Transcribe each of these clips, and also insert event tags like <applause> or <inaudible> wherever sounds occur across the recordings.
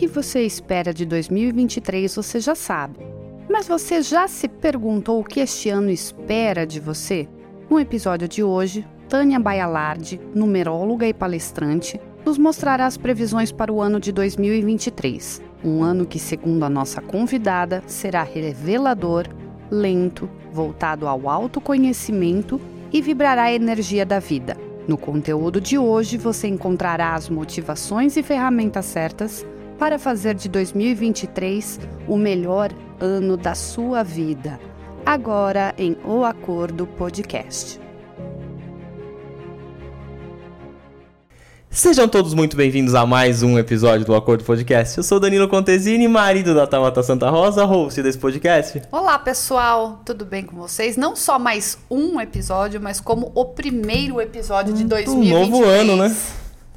Que você espera de 2023 você já sabe. Mas você já se perguntou o que este ano espera de você? No episódio de hoje, Tânia Baialardi, numeróloga e palestrante, nos mostrará as previsões para o ano de 2023. Um ano que, segundo a nossa convidada, será revelador, lento, voltado ao autoconhecimento e vibrará a energia da vida. No conteúdo de hoje você encontrará as motivações e ferramentas certas para fazer de 2023 o melhor ano da sua vida. Agora em O Acordo Podcast. Sejam todos muito bem-vindos a mais um episódio do Acordo Podcast. Eu sou Danilo Contesini, marido da Tamata Santa Rosa, host desse podcast. Olá, pessoal, tudo bem com vocês? Não só mais um episódio, mas como o primeiro episódio de 2023. Um novo ano, né?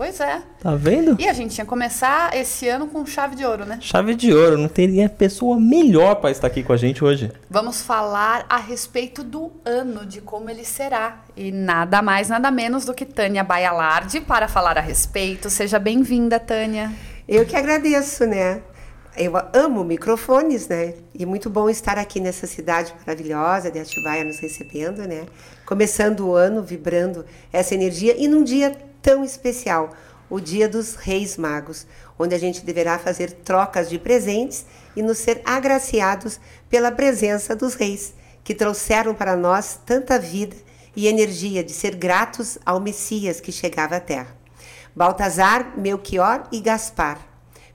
Pois é. Tá vendo? E a gente ia começar esse ano com chave de ouro, né? Chave de ouro, não teria pessoa melhor para estar aqui com a gente hoje. Vamos falar a respeito do ano, de como ele será. E nada mais, nada menos do que Tânia Baialardi para falar a respeito. Seja bem-vinda, Tânia. Eu que agradeço, né? Eu amo microfones, né? E muito bom estar aqui nessa cidade maravilhosa de Atibaia nos recebendo, né? Começando o ano vibrando essa energia e num dia tão especial, o Dia dos Reis Magos, onde a gente deverá fazer trocas de presentes e nos ser agraciados pela presença dos reis, que trouxeram para nós tanta vida e energia de ser gratos ao Messias que chegava à terra. Baltazar, Melchior e Gaspar,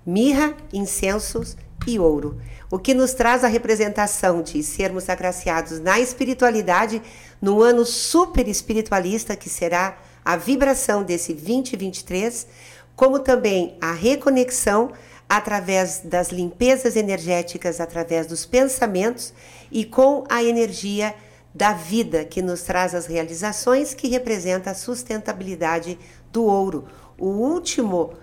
mirra, incensos e ouro, o que nos traz a representação de sermos agraciados na espiritualidade no ano super espiritualista que será a vibração desse 2023, como também a reconexão através das limpezas energéticas, através dos pensamentos e com a energia da vida que nos traz as realizações que representa a sustentabilidade do ouro, o último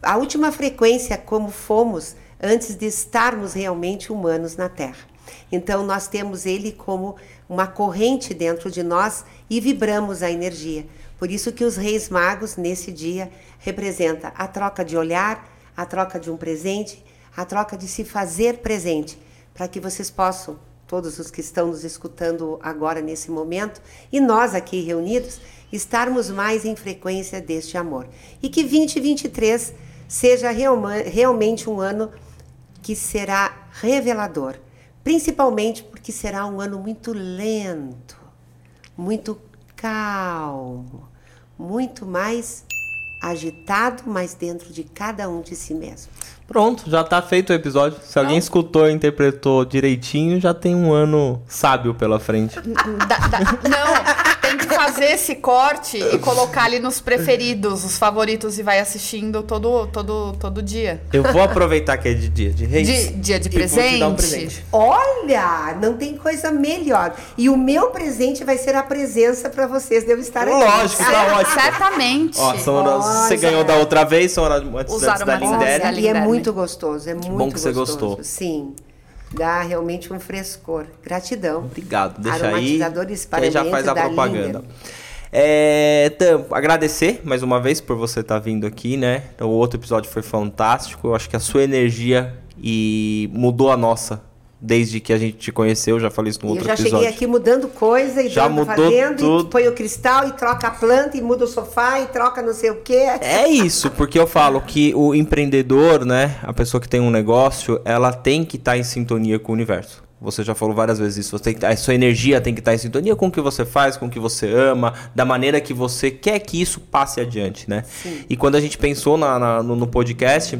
a última frequência como fomos antes de estarmos realmente humanos na Terra. Então nós temos ele como uma corrente dentro de nós e vibramos a energia. Por isso que os reis magos nesse dia representa a troca de olhar, a troca de um presente, a troca de se fazer presente, para que vocês possam, todos os que estão nos escutando agora nesse momento, e nós aqui reunidos, estarmos mais em frequência deste amor. E que 2023 seja realmente um ano que será revelador, principalmente porque será um ano muito lento, muito calmo, muito mais agitado, mas dentro de cada um de si mesmo. Pronto, já está feito o episódio. Se alguém escutou e interpretou direitinho, já tem um ano sábio pela frente. <laughs> Da, da, não, tem que fazer esse corte e colocar ali nos preferidos, os favoritos, e vai assistindo todo, todo, todo dia. Eu vou aproveitar que é de dia de reis. De, dia de presente. Um presente. Olha, não tem coisa melhor. E o meu presente vai ser a presença para vocês de eu estar aqui. Lógico, tá ótimo. Certamente. Ó, são você ganhou da outra vez, são antes, antes da Lindere. E é muito gostoso, é muito Bom que gostoso. você gostou. Sim dá realmente um frescor. Gratidão. Obrigado. Deixa aí. Que aí já faz a propaganda. É, então, agradecer mais uma vez por você estar tá vindo aqui, né? O outro episódio foi fantástico. Eu acho que a sua energia e mudou a nossa desde que a gente te conheceu, já falei isso no outro episódio. Eu já cheguei aqui mudando coisa e já mudou fazendo, tudo. e põe o cristal e troca a planta e muda o sofá e troca não sei o quê. É isso, porque eu falo que o empreendedor, né, a pessoa que tem um negócio, ela tem que estar tá em sintonia com o universo. Você já falou várias vezes isso. Você tem, a sua energia tem que estar tá em sintonia com o que você faz, com o que você ama, da maneira que você quer que isso passe adiante, né? Sim. E quando a gente pensou na, na no, no podcast,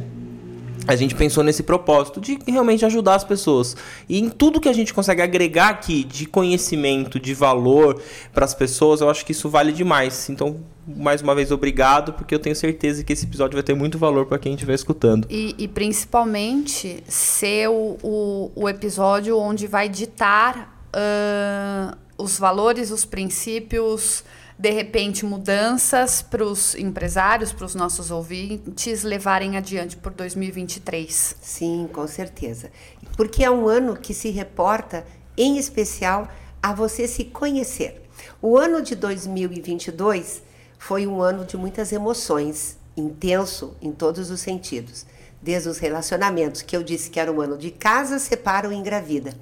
a gente pensou nesse propósito de realmente ajudar as pessoas. E em tudo que a gente consegue agregar aqui de conhecimento, de valor para as pessoas, eu acho que isso vale demais. Então, mais uma vez, obrigado, porque eu tenho certeza que esse episódio vai ter muito valor para quem estiver escutando. E, e, principalmente ser o, o, o, episódio onde vai ditar uh, os valores, os princípios de repente, mudanças para os empresários, para os nossos ouvintes levarem adiante por 2023? Sim, com certeza. Porque é um ano que se reporta, em especial, a você se conhecer. O ano de 2022 foi um ano de muitas emoções, intenso em todos os sentidos. Desde os relacionamentos, que eu disse que era um ano de casa, separa e engravida.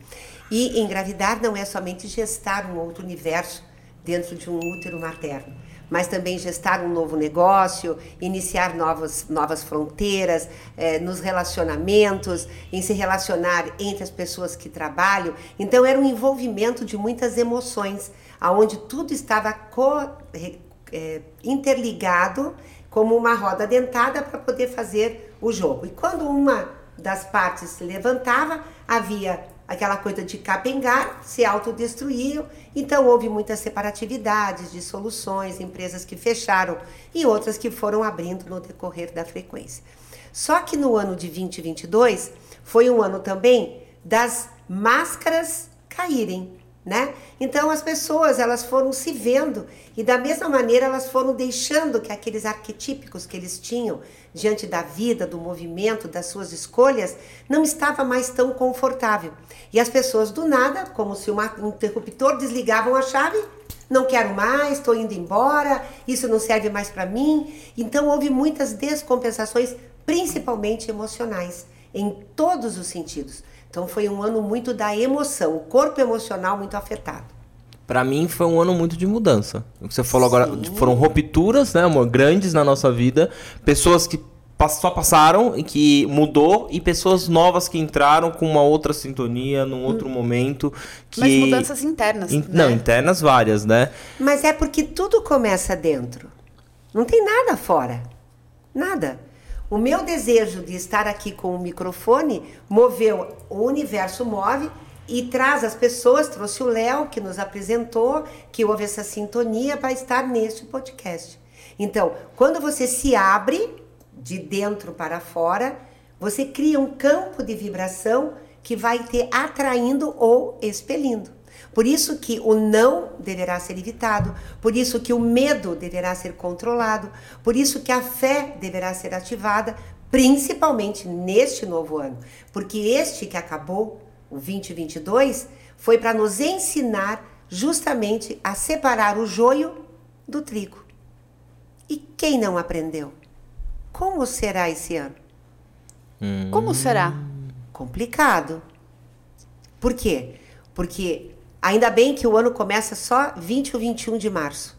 E engravidar não é somente gestar um outro universo dentro de um útero materno, mas também gestar um novo negócio, iniciar novas, novas fronteiras eh, nos relacionamentos, em se relacionar entre as pessoas que trabalham. Então era um envolvimento de muitas emoções, aonde tudo estava co, eh, interligado como uma roda dentada para poder fazer o jogo. E quando uma das partes se levantava, havia aquela coisa de capengar, se autodestruíam. Então houve muitas separatividades, dissoluções, empresas que fecharam e outras que foram abrindo no decorrer da frequência. Só que no ano de 2022 foi um ano também das máscaras caírem né? Então as pessoas elas foram se vendo e da mesma maneira elas foram deixando que aqueles arquetípicos que eles tinham diante da vida, do movimento, das suas escolhas, não estava mais tão confortável. E as pessoas do nada, como se um interruptor desligavam a chave, não quero mais, estou indo embora, isso não serve mais para mim. Então houve muitas descompensações, principalmente emocionais, em todos os sentidos. Então foi um ano muito da emoção, o corpo emocional muito afetado. Para mim foi um ano muito de mudança. Você falou Sim. agora, foram rupturas, né, amor, grandes na nossa vida, pessoas que só passaram e que mudou e pessoas novas que entraram com uma outra sintonia num outro hum. momento que Mas mudanças internas, In... né? Não, internas várias, né? Mas é porque tudo começa dentro. Não tem nada fora. Nada. O meu desejo de estar aqui com o microfone moveu, o universo move e traz as pessoas, trouxe o Léo que nos apresentou, que houve essa sintonia para estar neste podcast. Então, quando você se abre de dentro para fora, você cria um campo de vibração que vai te atraindo ou expelindo. Por isso que o não deverá ser evitado, por isso que o medo deverá ser controlado, por isso que a fé deverá ser ativada, principalmente neste novo ano, porque este que acabou, o 2022, foi para nos ensinar justamente a separar o joio do trigo. E quem não aprendeu? Como será esse ano? Hum. Como será? Complicado. Por quê? Porque Ainda bem que o ano começa só 20 ou 21 de março.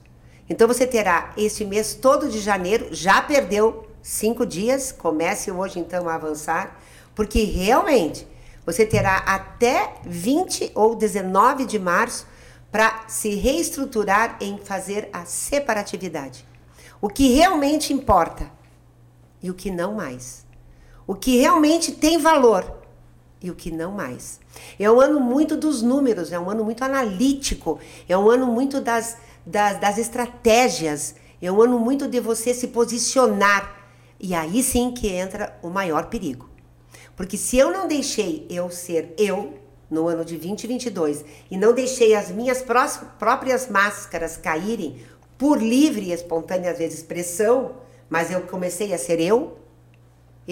Então você terá esse mês todo de janeiro, já perdeu cinco dias, comece hoje então a avançar, porque realmente você terá até 20 ou 19 de março para se reestruturar em fazer a separatividade. O que realmente importa e o que não mais. O que realmente tem valor e o que não mais. É um ano muito dos números, é um ano muito analítico, é um ano muito das, das, das estratégias, é um ano muito de você se posicionar. E aí sim que entra o maior perigo. Porque se eu não deixei eu ser eu no ano de 2022 e não deixei as minhas próprias máscaras caírem por livre e espontânea às vezes expressão, mas eu comecei a ser eu,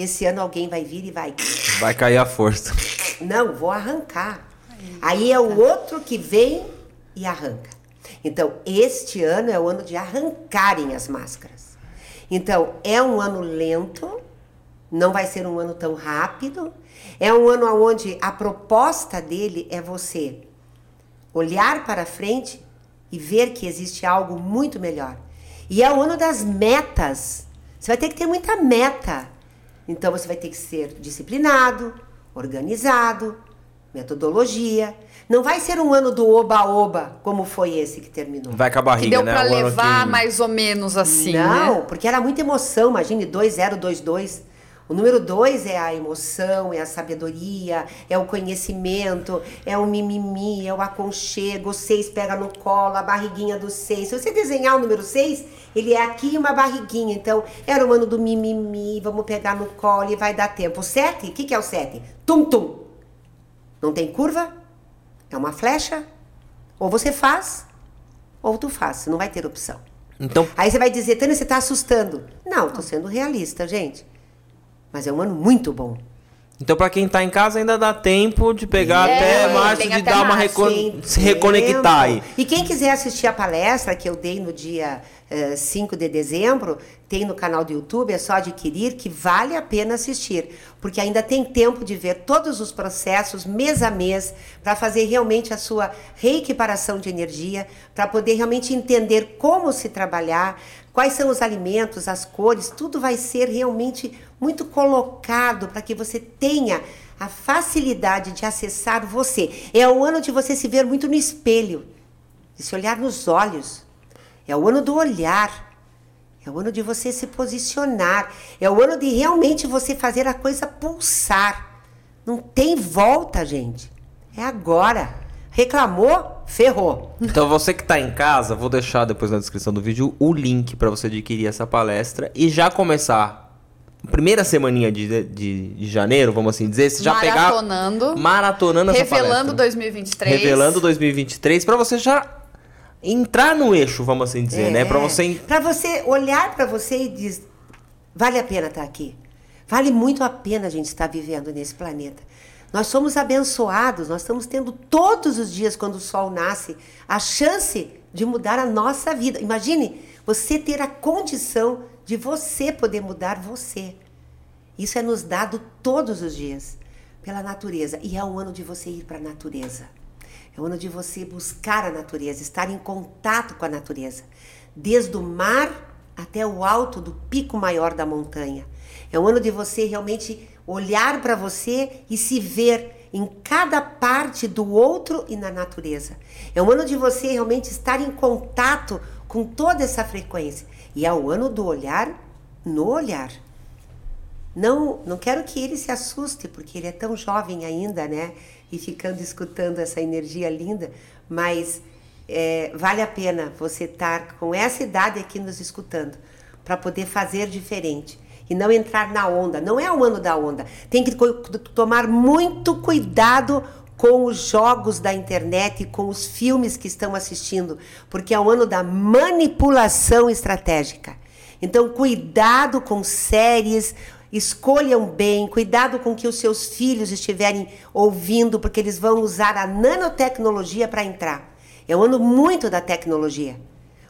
esse ano alguém vai vir e vai. Vai cair a força. Não, vou arrancar. Aí é o outro que vem e arranca. Então, este ano é o ano de arrancarem as máscaras. Então, é um ano lento, não vai ser um ano tão rápido. É um ano onde a proposta dele é você olhar para frente e ver que existe algo muito melhor. E é o ano das metas. Você vai ter que ter muita meta. Então você vai ter que ser disciplinado, organizado, metodologia. Não vai ser um ano do oba-oba, como foi esse que terminou. Vai com a barriga, que deu né? pra levar que... mais ou menos assim, Não, né? porque era muita emoção. Imagine 2022. O número dois é a emoção, é a sabedoria, é o conhecimento, é o mimimi, é o aconchego. O seis pega no colo, a barriguinha do seis. Se você desenhar o número seis, ele é aqui uma barriguinha. Então, era o ano do mimimi, vamos pegar no colo e vai dar tempo. O sete, o que, que é o sete? Tum-tum. Não tem curva? É uma flecha? Ou você faz, ou tu faz. Não vai ter opção. Então... Aí você vai dizer, Tânia, você está assustando. Não, estou sendo realista, gente. Mas é um ano muito bom. Então, para quem está em casa, ainda dá tempo de pegar é, até março, de dar uma recon... se reconectar aí. E quem quiser assistir a palestra que eu dei no dia 5 de dezembro, tem no canal do YouTube, é só adquirir que vale a pena assistir, porque ainda tem tempo de ver todos os processos mês a mês para fazer realmente a sua reequiparação de energia, para poder realmente entender como se trabalhar, quais são os alimentos, as cores, tudo vai ser realmente muito colocado para que você tenha a facilidade de acessar você. É o ano de você se ver muito no espelho, de se olhar nos olhos. É o ano do olhar. É o ano de você se posicionar. É o ano de realmente você fazer a coisa pulsar. Não tem volta, gente. É agora. Reclamou, ferrou. Então você que está em casa, vou deixar depois na descrição do vídeo o link para você adquirir essa palestra e já começar primeira semaninha de, de, de janeiro, vamos assim dizer, você já pegar Maratonando. maratonando essa Revelando palestra. 2023. Revelando 2023 para você já entrar no eixo, vamos assim dizer, né? Para você Para você olhar para você e dizer, vale a pena estar aqui. Vale muito a pena a gente estar vivendo nesse planeta. Nós somos abençoados, nós estamos tendo todos os dias, quando o sol nasce, a chance de mudar a nossa vida. Imagine você ter a condição de você poder mudar você. Isso é nos dado todos os dias pela natureza. E é o ano de você ir para a natureza. É o ano de você buscar a natureza, estar em contato com a natureza. Desde o mar até o alto do pico maior da montanha. É o ano de você realmente olhar para você e se ver em cada parte do outro e na natureza. É o ano de você realmente estar em contato com toda essa frequência. E é o ano do olhar no olhar. Não, não quero que ele se assuste, porque ele é tão jovem ainda, né? E ficando escutando essa energia linda, mas é, vale a pena você estar com essa idade aqui nos escutando, para poder fazer diferente e não entrar na onda. Não é o ano da onda. Tem que tomar muito cuidado com os jogos da internet e com os filmes que estão assistindo, porque é o ano da manipulação estratégica. Então, cuidado com séries, escolham bem, cuidado com que os seus filhos estiverem ouvindo, porque eles vão usar a nanotecnologia para entrar. É um ano muito da tecnologia.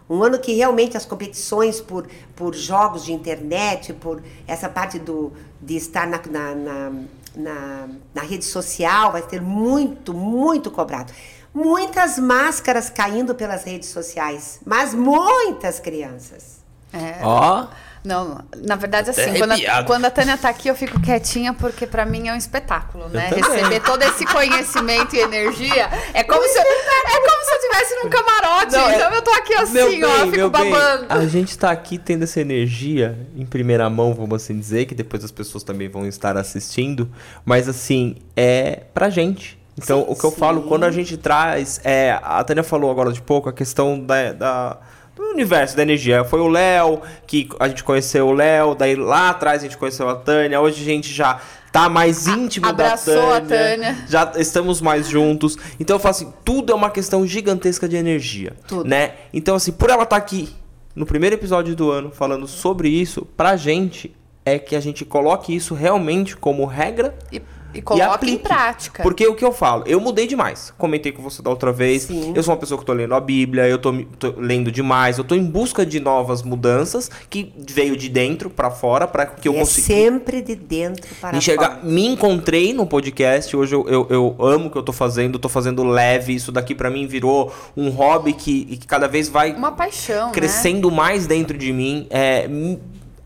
Um ano que realmente as competições por, por jogos de internet, por essa parte do, de estar na, na, na, na, na rede social, vai ser muito, muito cobrado. Muitas máscaras caindo pelas redes sociais, mas muitas crianças. É. Ó, Não, na verdade, assim, quando a, quando a Tânia tá aqui, eu fico quietinha, porque pra mim é um espetáculo, né? Receber todo esse conhecimento e energia é como, se eu, é como se eu estivesse num camarote. Não, é- então eu tô aqui assim, meu ó, bem, eu fico meu bem, babando. a gente tá aqui tendo essa energia em primeira mão, vamos assim dizer, que depois as pessoas também vão estar assistindo, mas assim, é pra gente. Então, Sim, o que eu sim. falo, quando a gente traz, é, a Tânia falou agora de pouco, a questão da, da- do universo da energia. Foi o Léo, que a gente conheceu o Léo, daí lá atrás a gente conheceu a Tânia, hoje a gente já tá mais íntimo abraçou da a Tânia, Tânia. já estamos mais juntos. Então eu falo assim, tudo é uma questão gigantesca de energia, Tudo. né? Então assim, por ela estar aqui no primeiro episódio do ano falando sobre isso, pra gente é que a gente coloque isso realmente como regra E, e coloca em aplique. prática. Porque o que eu falo, eu mudei demais. Comentei com você da outra vez. Sim. Eu sou uma pessoa que tô lendo a Bíblia, eu tô lendo demais, eu tô em busca de novas mudanças que veio de dentro pra fora para que eu E é consiga sempre de dentro para enxergar. fora. Me encontrei no podcast. Hoje eu, eu, eu amo o que eu tô fazendo, tô fazendo leve. Isso daqui pra mim virou um hobby que, que cada vez vai Uma paixão, né? crescendo mais dentro de mim. É,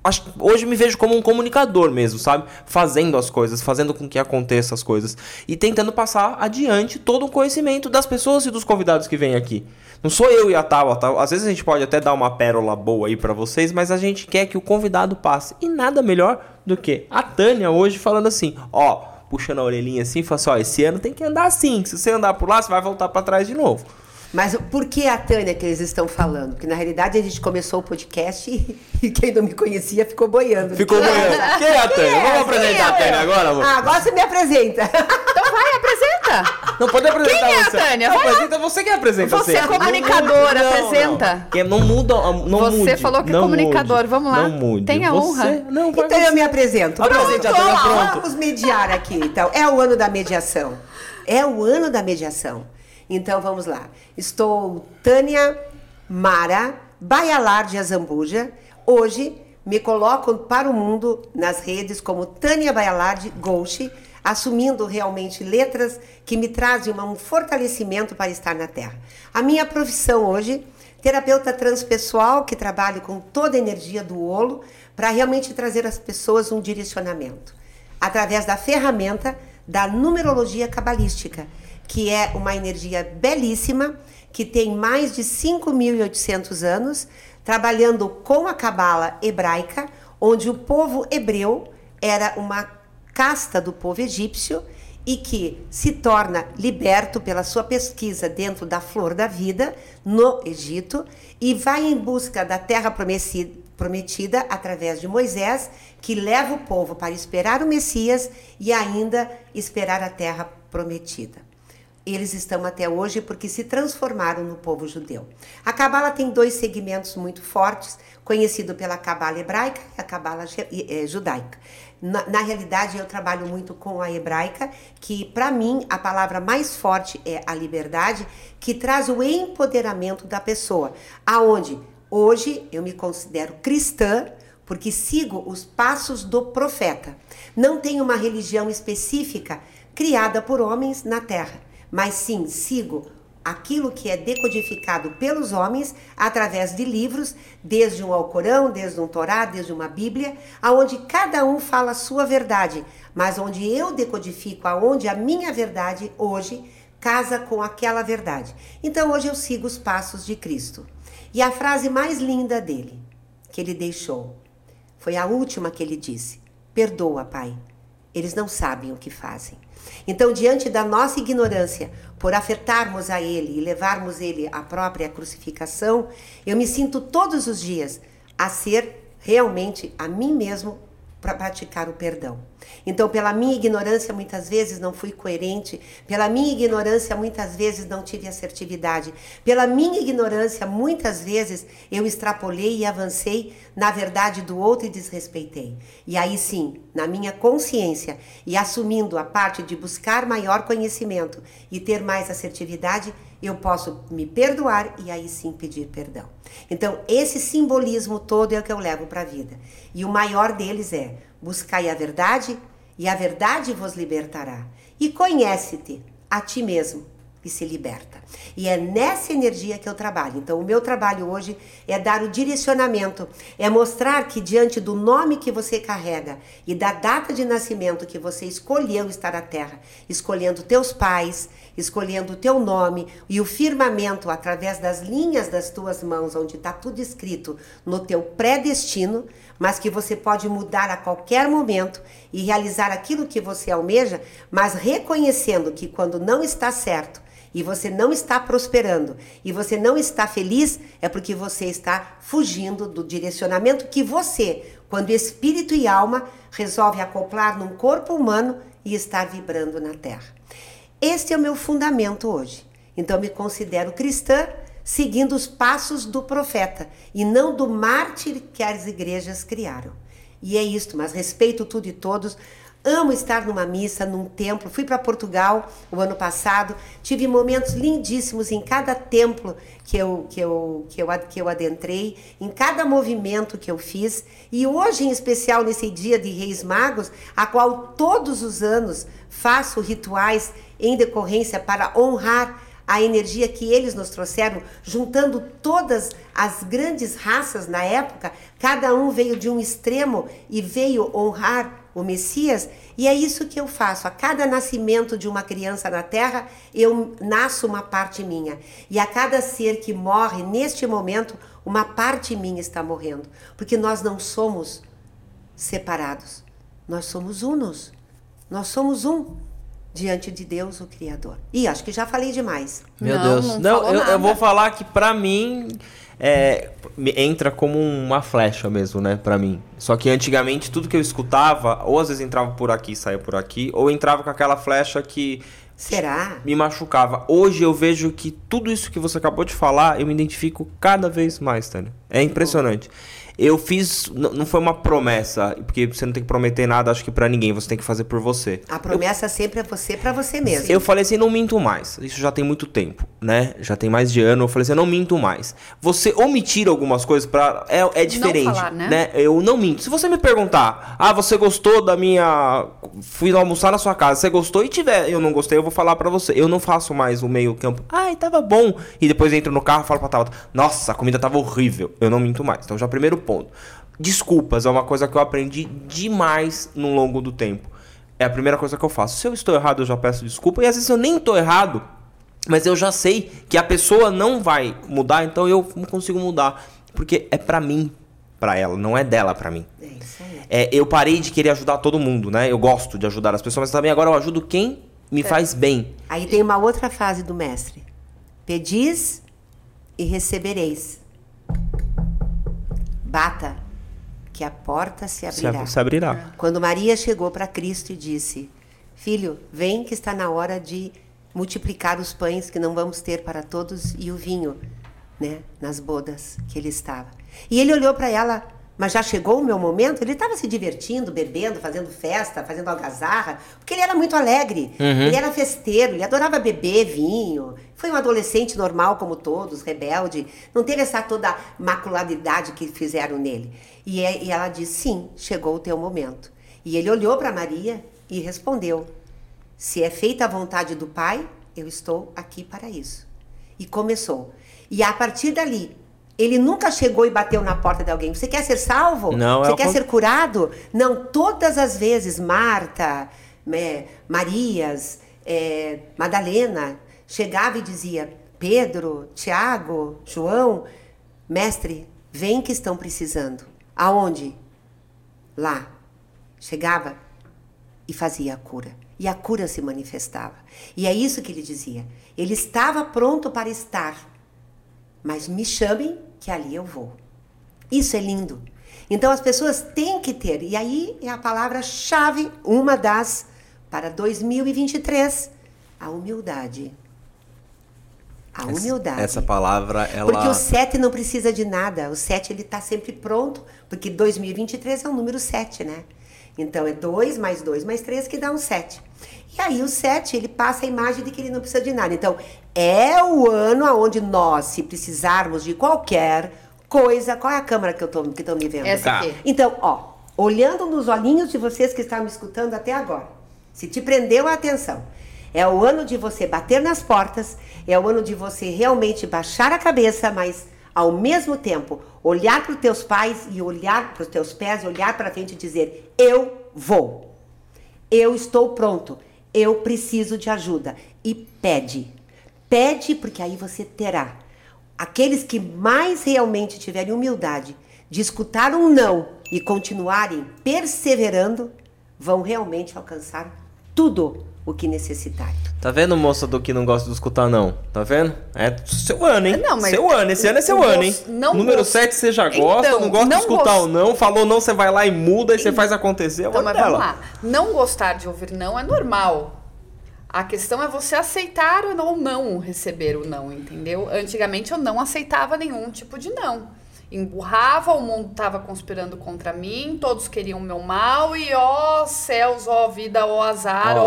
acho, hoje me vejo como um comunicador mesmo, sabe? Fazendo as coisas, fazendo com que aconteça as coisas. E tentando passar adiante todo o conhecimento das pessoas e dos convidados que vêm aqui. Não sou eu e a Tal, a Tal. Às vezes a gente pode até dar uma pérola boa aí pra vocês, mas a gente quer que o convidado passe. E nada melhor do que a Tânia hoje falando assim, ó, puxando a orelhinha assim, e fala assim, ó, esse ano tem que andar assim, se você andar por lá, você vai voltar pra trás de novo. Mas por que a Tânia que eles estão falando? Porque na realidade a gente começou o podcast e, <laughs> e quem não me conhecia ficou boiando. Ficou boiando. <laughs> Quem é a Tânia? Vamos apresentar a Tânia agora, amor? Ah, agora você me apresenta. <laughs> Então vai, apresenta. Não pode apresentar Quem é a você. Tânia? Não, apresenta você que apresenta Você é comunicadora, Não, não, apresenta. Não, Que não muda, não Você mude, falou que é não comunicador, mude, vamos lá. Não mude. Tenha Você- honra. Não, Então eu você. me apresento. Apresente a Tânia, pronto. Vamos mediar aqui, então. É o ano da mediação. É o ano da mediação. Então vamos lá. Estou Tânia Mara Baialar de Azambuja, hoje me coloco para o mundo nas redes como Tânia Baialardi Gouchi, assumindo realmente letras que me trazem um fortalecimento para estar na Terra. A minha profissão hoje, terapeuta transpessoal, que trabalho com toda a energia do olo, para realmente trazer às pessoas um direcionamento. Através da ferramenta da numerologia cabalística, que é uma energia belíssima, que tem mais de 5.800 anos, trabalhando com a cabala hebraica, onde o povo hebreu era uma casta do povo egípcio e que se torna liberto pela sua pesquisa dentro da flor da vida no Egito e vai em busca da terra prometida através de Moisés, que leva o povo para esperar o Messias e ainda esperar a terra prometida eles estão até hoje porque se transformaram no povo judeu. A Cabala tem dois segmentos muito fortes, conhecido pela Cabala hebraica e a Cabala eh, judaica. Na, na, realidade, eu trabalho muito com a hebraica, que para mim a palavra mais forte é a liberdade, que traz o empoderamento da pessoa. Aonde hoje eu me considero cristã, porque sigo os passos do profeta. Não tenho uma religião específica criada por homens na terra mas sim sigo aquilo que é decodificado pelos homens através de livros, desde um Alcorão, desde um Torá, desde uma Bíblia, aonde cada um fala a sua verdade, mas onde eu decodifico aonde a minha verdade hoje casa com aquela verdade. Então hoje eu sigo os passos de Cristo. E a frase mais linda dele, que ele deixou, foi a última que ele disse: Perdoa, Pai. Eles não sabem o que fazem. Então, diante da nossa ignorância por afetarmos a Ele e levarmos Ele à própria crucificação, eu me sinto todos os dias a ser realmente a mim mesmo para praticar o perdão. Então, pela minha ignorância, muitas vezes não fui coerente, pela minha ignorância, muitas vezes não tive assertividade, pela minha ignorância, muitas vezes eu extrapolei e avancei na verdade do outro e desrespeitei. E aí sim, na minha consciência e assumindo a parte de buscar maior conhecimento e ter mais assertividade, eu posso me perdoar e aí sim pedir perdão. Então, esse simbolismo todo é o que eu levo para a vida. E o maior deles é: buscai a verdade e a verdade vos libertará. E conhece-te a ti mesmo e se liberta. E é nessa energia que eu trabalho. Então, o meu trabalho hoje é dar o direcionamento, é mostrar que diante do nome que você carrega e da data de nascimento que você escolheu estar na terra, escolhendo teus pais, escolhendo o teu nome e o firmamento através das linhas das tuas mãos, onde está tudo escrito no teu predestino, mas que você pode mudar a qualquer momento e realizar aquilo que você almeja, mas reconhecendo que quando não está certo, e você não está prosperando e você não está feliz, é porque você está fugindo do direcionamento que você, quando espírito e alma, resolve acoplar num corpo humano e está vibrando na terra. Este é o meu fundamento hoje. Então, me considero cristã seguindo os passos do profeta e não do mártir que as igrejas criaram. E é isto, mas respeito tudo e todos. Amo estar numa missa, num templo. Fui para Portugal o ano passado, tive momentos lindíssimos em cada templo que eu, que, eu, que, eu, que eu adentrei, em cada movimento que eu fiz. E hoje, em especial, nesse dia de Reis Magos, a qual todos os anos faço rituais em decorrência para honrar a energia que eles nos trouxeram, juntando todas as grandes raças na época, cada um veio de um extremo e veio honrar o Messias, e é isso que eu faço. A cada nascimento de uma criança na terra, eu nasço uma parte minha. E a cada ser que morre neste momento, uma parte minha está morrendo, porque nós não somos separados. Nós somos unos. Nós somos um diante de Deus, o Criador. E acho que já falei demais. Meu não, Deus. Não, não eu, eu, vou falar que para mim é, entra como uma flecha mesmo, né, para mim. Só que antigamente tudo que eu escutava, ou às vezes entrava por aqui e saía por aqui, ou entrava com aquela flecha que Será? Me machucava. Hoje eu vejo que tudo isso que você acabou de falar, eu me identifico cada vez mais, Tânia. É impressionante. Eu fiz, não foi uma promessa, porque você não tem que prometer nada, acho que para ninguém, você tem que fazer por você. A promessa eu, sempre é você para você mesmo. Eu falei assim, não minto mais. Isso já tem muito tempo, né? Já tem mais de ano. Eu falei assim, não minto mais. Você omitir algumas coisas para é, é diferente, falar, né? Eu não minto. Se você me perguntar, ah, você gostou da minha, fui almoçar na sua casa, você gostou e tiver, eu não gostei, eu vou falar para você. Eu não faço mais o meio campo. Ai, tava bom. E depois entro no carro, e falo para Tabata, nossa, a comida tava horrível. Eu não minto mais. Então já primeiro ponto. Desculpas é uma coisa que eu aprendi demais no longo do tempo. É a primeira coisa que eu faço. Se eu estou errado, eu já peço desculpa. E às vezes eu nem estou errado, mas eu já sei que a pessoa não vai mudar, então eu não consigo mudar. Porque é pra mim, pra ela, não é dela pra mim. É isso aí. É, eu parei de querer ajudar todo mundo, né? Eu gosto de ajudar as pessoas, mas também agora eu ajudo quem me É. faz bem. Aí tem uma outra frase do mestre: Pedis e recebereis. Bata, que a porta se Se, abrirá. se abrirá. Quando Maria chegou para Cristo e disse: Filho, vem que está na hora de multiplicar os pães que não vamos ter para todos e o vinho, né, nas bodas que ele estava. E ele olhou para ela, mas já chegou o meu momento? Ele estava se divertindo, bebendo, fazendo festa, fazendo algazarra, porque ele era muito alegre. Ele era festeiro, ele adorava beber vinho. Foi um adolescente normal como todos, rebelde. Não teve essa toda maculadidade que fizeram nele. E, é- e ela disse: Sim, chegou o teu momento. E ele olhou para Maria e respondeu: Se é feita a vontade do Pai, eu estou aqui para isso. E começou. E a partir dali, ele nunca chegou e bateu na porta de alguém. Você quer ser salvo? Não, é Você o quer con- ser curado? Não, todas as vezes, Marta, é, Marias, é, Madalena, chegava e dizia: Pedro, Tiago, João, mestre, vem que estão precisando. Aonde? Lá. Chegava e fazia a cura. E a cura se manifestava. E é isso que ele dizia. Ele estava pronto para estar, mas me chamem que ali eu vou. Isso é lindo. Então as pessoas têm que ter, e aí é a palavra-chave, uma das, para 2023, a humildade. A humildade. Essa palavra, ela. Porque o 7 não precisa de nada. O 7 ele está sempre pronto, porque 2023 é o número 7, né? Então é 2 mais 2 mais 3 que dá um 7. E aí o 7 ele passa a imagem de que ele não precisa de nada. Então é o ano onde nós, se precisarmos de qualquer coisa, qual é a câmera que eu tô que estão me vendo? Essa Tá. aqui. Então, ó, olhando nos olhinhos de vocês que estão me escutando até agora, se te prendeu a atenção, é o ano de você bater nas portas, é o ano de você realmente baixar a cabeça, mas ao mesmo tempo olhar para os teus pais e olhar para os teus pés, olhar para frente e dizer: Eu vou, eu estou pronto, eu preciso de ajuda. E pede, pede, porque aí você terá. Aqueles que mais realmente tiverem humildade de escutar um não e continuarem perseverando, vão realmente alcançar tudo o que necessitarem. Tá vendo, moça do que não gosta de escutar, não? Tá vendo? É seu ano, hein? Não, mas- seu ano, esse ano é seu ano, hein? Número gosto. 7 você já gosta, Então, não gosta não de escutar gosto. o não, falou não, você vai lá e muda e você faz acontecer. É Então, mas dela. vamos lá. Não gostar de ouvir não é normal. A questão é você aceitar ou não receber o não, entendeu? Antigamente eu não aceitava nenhum tipo de não. Emburrava, o mundo tava conspirando contra mim, todos queriam o meu mal e ó céus, ó vida, ó azar, ó.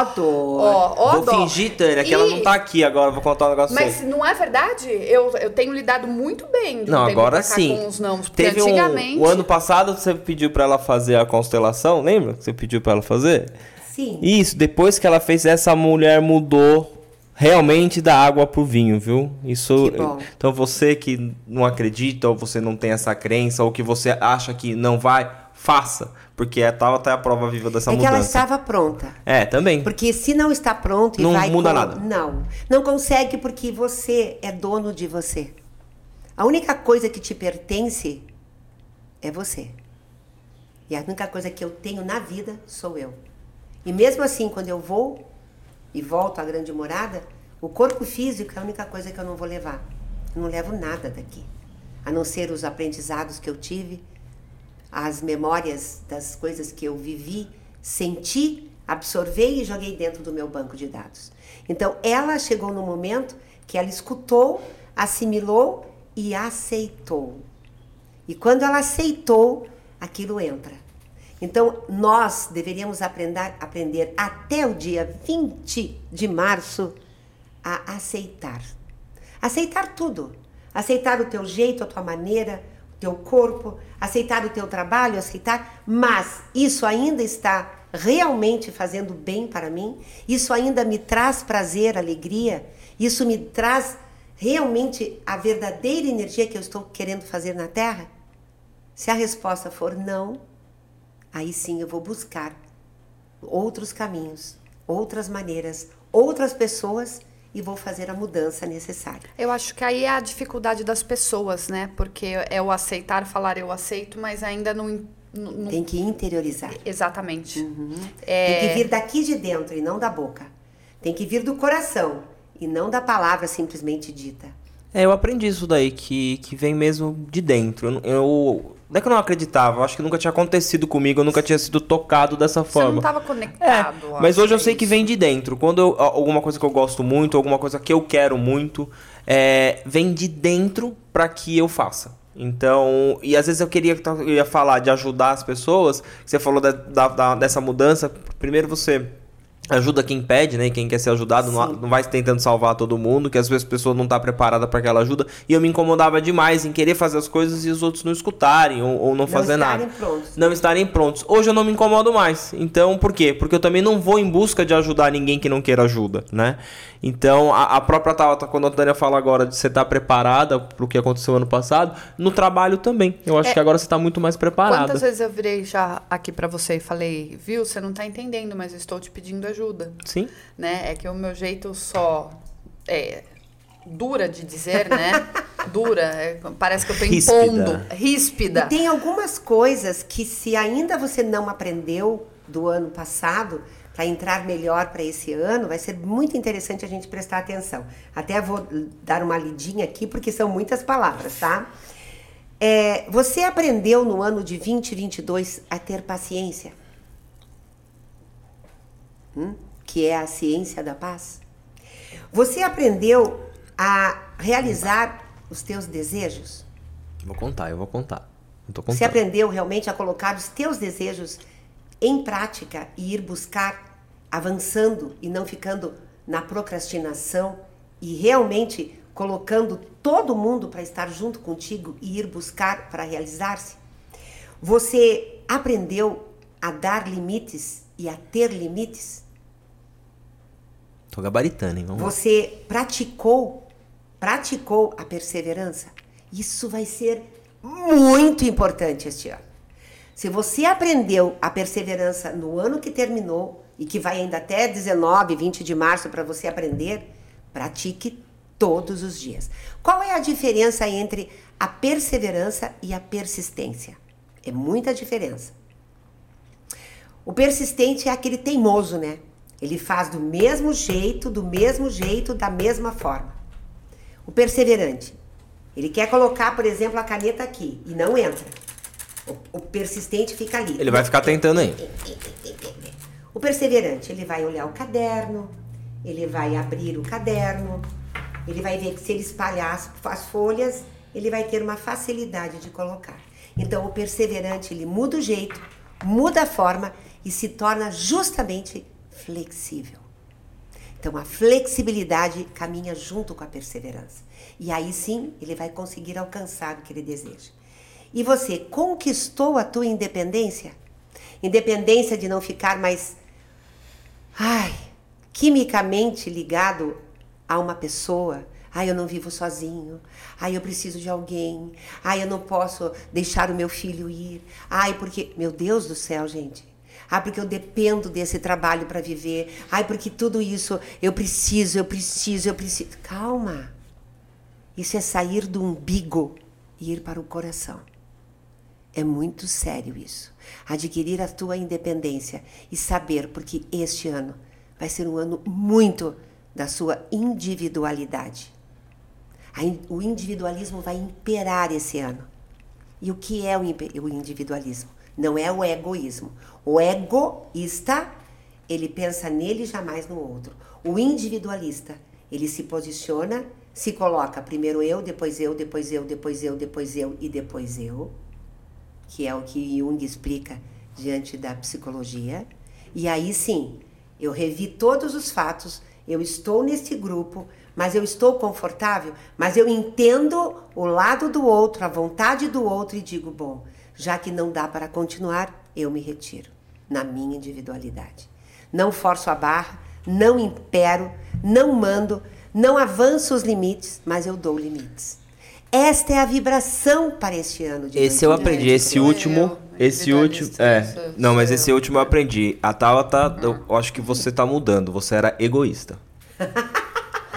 Ó, dor. Ó, ó, Vou dó. fingir, Tânia, que ela não tá aqui agora, vou contar um negócio pra Mas você. não é verdade? Eu, eu tenho lidado muito bem de um Não, agora sim. com os não. Porque Teve um, antigamente. o ano passado você pediu pra ela fazer a constelação, lembra? Que você pediu pra ela fazer? Sim. Isso, depois que ela fez, essa mulher mudou realmente da água pro vinho, viu? Isso. Que. Então você que não acredita, ou você não tem essa crença, ou que você acha que não vai, faça. Porque é tal até a prova viva dessa é que mudança. ela estava pronta. É, também. Porque se não está pronto e Não vai muda com- nada. Não. Não consegue porque você é dono de você. A única coisa que te pertence é você. E a única coisa que eu tenho na vida sou eu. E mesmo assim, quando eu vou e volto à grande morada, o corpo físico é a única coisa que eu não vou levar. Eu não levo nada daqui. A não ser os aprendizados que eu tive, as memórias das coisas que eu vivi, senti, absorvei e joguei dentro do meu banco de dados. Então, ela chegou no momento que ela escutou, assimilou e aceitou. E quando ela aceitou, aquilo entra. Então, nós deveríamos aprender, aprender até o dia 20 de março a aceitar. Aceitar tudo. aceitar o teu jeito, a tua maneira, o teu corpo, aceitar o teu trabalho, aceitar, mas isso ainda está realmente fazendo bem para mim? Isso ainda me traz prazer, alegria? Isso me traz realmente a verdadeira energia que eu estou querendo fazer na Terra? Se a resposta for não, aí sim eu vou buscar outros caminhos, outras maneiras, outras pessoas e vou fazer a mudança necessária. Eu acho que aí é a dificuldade das pessoas, né? Porque é o aceitar, falar eu aceito, mas ainda não. não... Tem que interiorizar. Exatamente. Uhum. É... Tem que vir daqui de dentro e não da boca. Tem que vir do coração e não da palavra simplesmente dita. É, eu aprendi isso daí, que, que vem mesmo de dentro. Eu, não é que eu não acreditava, eu acho que nunca tinha acontecido comigo, eu nunca tinha sido tocado dessa forma. Você não estava conectado. É, mas hoje eu sei isso. que vem de dentro. Quando eu, alguma coisa que eu gosto muito, alguma coisa que eu quero muito, é, vem de dentro para que eu faça. Então, e às vezes eu queria eu ia falar de ajudar as pessoas. Você falou da, da, dessa mudança. Primeiro você ajuda quem pede, né? Quem quer ser ajudado, não, não, vai tentando salvar todo mundo, que às vezes a pessoa não está preparada para aquela ajuda. E eu me incomodava demais em querer fazer as coisas e os outros não escutarem ou, ou não, não fazer nada. Prontos. Não estarem prontos. Hoje eu não me incomodo mais. Então, por quê? Porque eu também não vou em busca de ajudar ninguém que não queira ajuda, né? Então, a, a própria Tabata, quando a Tânia fala agora de você estar tá preparada para o que aconteceu ano passado, no trabalho também. Eu acho é, que agora você está muito mais preparada. Quantas vezes eu virei já aqui para você e falei, viu, você não está entendendo, mas eu estou te pedindo ajuda. Sim. Né? É que o meu jeito só é dura de dizer, né? <laughs> dura, é, parece que eu tô impondo, ríspida. ríspida. E tem algumas coisas que se ainda você não aprendeu do ano passado, para entrar melhor para esse ano, vai ser muito interessante a gente prestar atenção. Até vou dar uma lidinha aqui, porque são muitas palavras, tá? É, você aprendeu no ano de 2022 a ter paciência? Hum? Que é a ciência da paz? Você aprendeu a realizar os teus desejos? Vou contar, eu vou contar. Você aprendeu realmente a colocar os teus desejos em prática e ir buscar avançando e não ficando na procrastinação e realmente colocando todo mundo para estar junto contigo e ir buscar para realizar-se? Você aprendeu a dar limites e a ter limites? Tô gabaritando, hein? Vamos Você praticou, praticou a perseverança? Isso vai ser muito importante este ano. Se você aprendeu a perseverança no ano que terminou e que vai ainda até 19, 20 de março para você aprender, pratique todos os dias. Qual é a diferença entre a perseverança e a persistência? É muita diferença. O persistente é aquele teimoso, né? Ele faz do mesmo jeito, do mesmo jeito, da mesma forma. O perseverante, ele quer colocar, por exemplo, a caneta aqui e não entra. O, o persistente fica ali. Ele vai ficar tentando aí. O perseverante, ele vai olhar o caderno, ele vai abrir o caderno, ele vai ver que se ele espalhar as, as folhas, ele vai ter uma facilidade de colocar. Então, o perseverante, ele muda o jeito, muda a forma e se torna justamente flexível. Então, a flexibilidade caminha junto com a perseverança. E aí sim, ele vai conseguir alcançar o que ele deseja. E você conquistou a tua independência? Independência de não ficar mais ai, quimicamente ligado a uma pessoa. Ai, eu não vivo sozinho. Ai, eu preciso de alguém. Ai, eu não posso deixar o meu filho ir. Ai, porque, meu Deus do céu, gente. Ai, porque eu dependo desse trabalho para viver. Ai, porque tudo isso eu preciso, eu preciso, eu preciso. Calma. Isso é sair do umbigo e ir para o coração. É muito sério isso. Adquirir a tua independência e saber, porque este ano vai ser um ano muito da sua individualidade. O individualismo vai imperar esse ano. E o que é o individualismo? Não é o egoísmo. O egoísta, ele pensa nele e jamais no outro. O individualista, ele se posiciona, se coloca primeiro eu, depois eu, depois eu, depois eu, depois eu e depois eu que é o que Jung explica diante da psicologia. E aí sim, eu revi todos os fatos, eu estou nesse grupo, mas eu estou confortável, mas eu entendo o lado do outro, a vontade do outro e digo, bom, já que não dá para continuar, eu me retiro na minha individualidade. Não forço a barra, não impero, não mando, não avanço os limites, mas eu dou limites. Esta é a vibração para este ano de Esse eu aprendi, esse último, esse último, é. Não, mas esse último eu aprendi. A Tabata, eu acho que você tá mudando, você era egoísta. <laughs>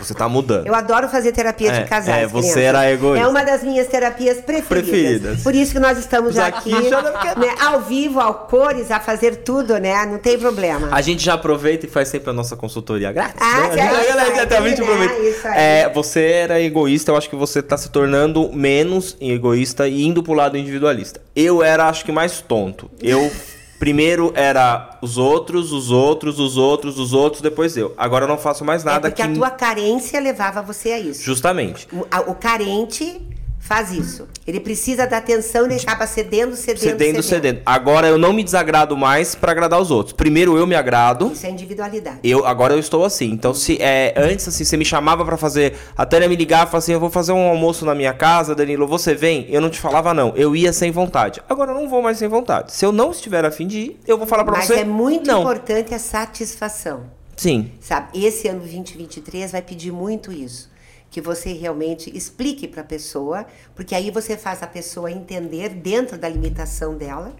Você tá mudando. Eu adoro fazer terapia É, de casais. é, você era egoísta. É uma das minhas terapias preferidas. Preferidas. Por isso que nós estamos Mas aqui, já quer- né, ao vivo, ao cores, a fazer tudo, né? Não tem problema. A gente já aproveita e faz sempre a nossa consultoria grátis. Ah, né? isso aí, até né? aproveita. Isso aí. É, você era egoísta, eu acho que você tá se tornando menos egoísta e indo pro lado individualista. Eu era, acho que, mais tonto. Eu primeiro era os outros, os outros, os outros, os outros, depois eu. Agora eu não faço mais é nada porque que. a tua carência levava você a isso. Justamente. O, a- o carente faz isso. Ele precisa da atenção e ele acaba cedendo, cedendo, Cedendo, cedendo. Agora eu não me desagrado mais pra agradar os outros. Primeiro eu me agrado. Isso é individualidade. Eu, agora eu estou assim. Então, se é, antes, assim, você me chamava pra fazer. A Tânia me ligava e falava assim: eu vou fazer um almoço na minha casa, Danilo, você vem? Eu não te falava, não. Eu ia sem vontade. Agora eu não vou mais sem vontade. Se eu não estiver afim de ir, eu vou falar pra Mas você. é muito não. importante a satisfação. Sim. Sabe, esse ano 2023 vai pedir muito isso. Que você realmente explique para a pessoa, porque aí você faz a pessoa entender dentro da limitação dela,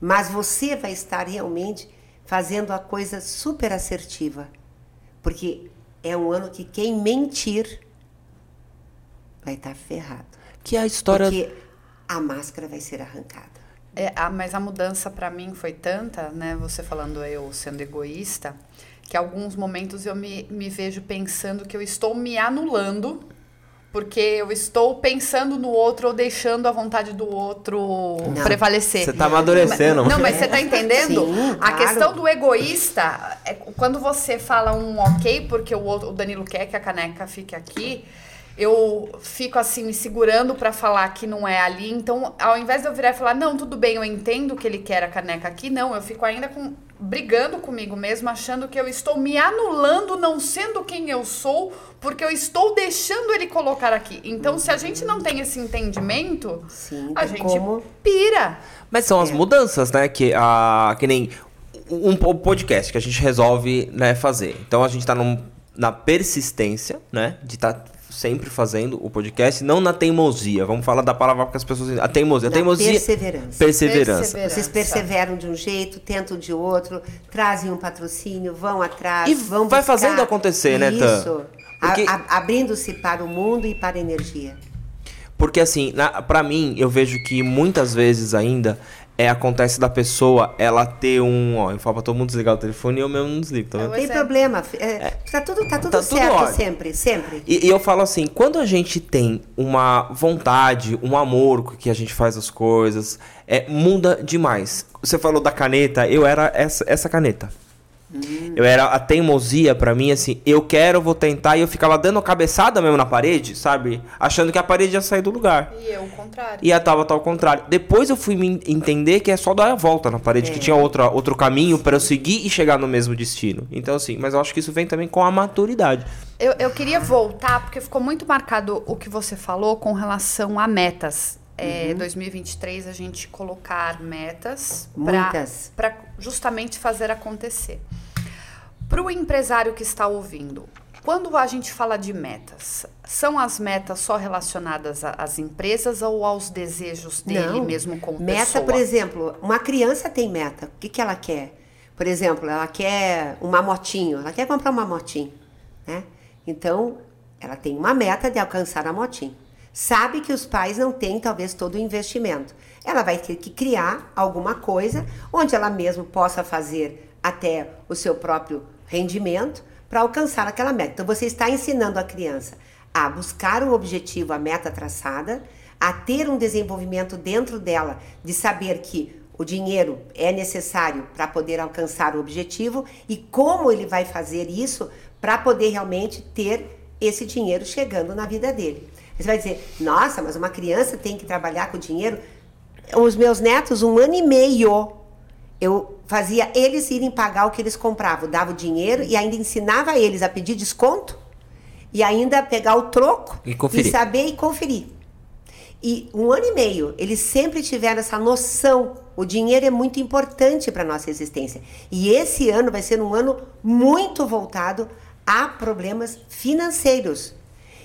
mas você vai estar realmente fazendo a coisa super assertiva. Porque é um ano que quem mentir vai estar ferrado. Que é a história. Porque a máscara vai ser arrancada. É, a- mas a mudança pra mim foi tanta, né? Você falando eu sendo egoísta, que alguns momentos eu me, me vejo pensando que eu estou me anulando, porque eu estou pensando no outro ou deixando a vontade do outro prevalecer. Você tá amadurecendo. Não, mas você tá entendendo? Sim, a claro. questão do egoísta é quando você fala um ok, porque o, outro, o Danilo quer que a caneca fique aqui. Eu fico assim me segurando pra falar que não é ali. Então, ao invés de eu virar e falar, não, tudo bem, eu entendo que ele quer a caneca aqui, não, eu fico ainda com, brigando comigo mesmo, achando que eu estou me anulando, não sendo quem eu sou, porque eu estou deixando ele colocar aqui. Então, se a gente não tem esse entendimento, Sim, a gente como- pira. Mas são as É. mudanças, né? Que, a, que nem um, podcast que a gente resolve né, fazer. Então a gente tá num- na persistência, né? De estar sempre fazendo o podcast, não na teimosia. Vamos falar da palavra que as pessoas. A teimosia. A teimosia. perseverança. Perseverança. Perseverança. Vocês perseveram de um jeito, tentam de outro, trazem um patrocínio, vão atrás, E vão vai buscar. fazendo acontecer, né, Tan? Isso. Porque- Abrindo-se para o mundo e para a energia. Porque assim, na, pra mim, eu vejo que muitas vezes ainda é, acontece da pessoa ela ter um. Ó, eu falo pra todo mundo desligar o telefone e eu mesmo não desligo, tá? Não tem é. problema. é, Tá tudo, tá tudo Tá tudo certo ótimo. sempre, sempre. E, e eu falo assim, quando a gente tem uma vontade, um amor com que a gente faz as coisas, é, muda demais. Você falou da caneta, eu era essa, essa caneta. Eu era a teimosia pra mim, assim, eu quero, vou tentar, e eu ficava dando cabeçada mesmo na parede, sabe? Achando que a parede ia sair do lugar. E eu, o contrário. E a tava ao contrário. Depois eu fui me entender que é só dar a volta na parede, que tinha outra, outro caminho pra eu seguir e chegar no mesmo destino. Então, assim, mas eu acho que isso vem também com a maturidade. Eu, eu queria voltar, porque ficou muito marcado o que você falou com relação a metas. É, 2023 a gente colocar metas para justamente fazer acontecer. Para o empresário que está ouvindo, quando a gente fala de metas, são as metas só relacionadas às empresas ou aos desejos dele Não. mesmo como Meta, pessoa? por exemplo, uma criança tem meta. O que, que ela quer? Por exemplo, ela quer uma motinho, ela quer comprar uma motinho, né? Então, ela tem uma meta de alcançar a motinho. Sabe que os pais não têm talvez todo o investimento. Ela vai ter que criar alguma coisa onde ela mesmo possa fazer até o seu próprio rendimento para alcançar aquela meta. Então você está ensinando a criança a buscar o objetivo, a meta traçada, a ter um desenvolvimento dentro dela de saber que o dinheiro é necessário para poder alcançar o objetivo e como ele vai fazer isso para poder realmente ter esse dinheiro chegando na vida dele. Você vai dizer, nossa, mas uma criança tem que trabalhar com dinheiro? Os meus netos, um ano e meio, eu fazia eles irem pagar o que eles compravam, dava o dinheiro e ainda ensinava eles a pedir desconto e ainda pegar o troco E conferir. saber e conferir. E um ano e meio, eles sempre tiveram essa noção. O dinheiro é muito importante para nossa existência. E esse ano vai ser um ano muito voltado a problemas financeiros.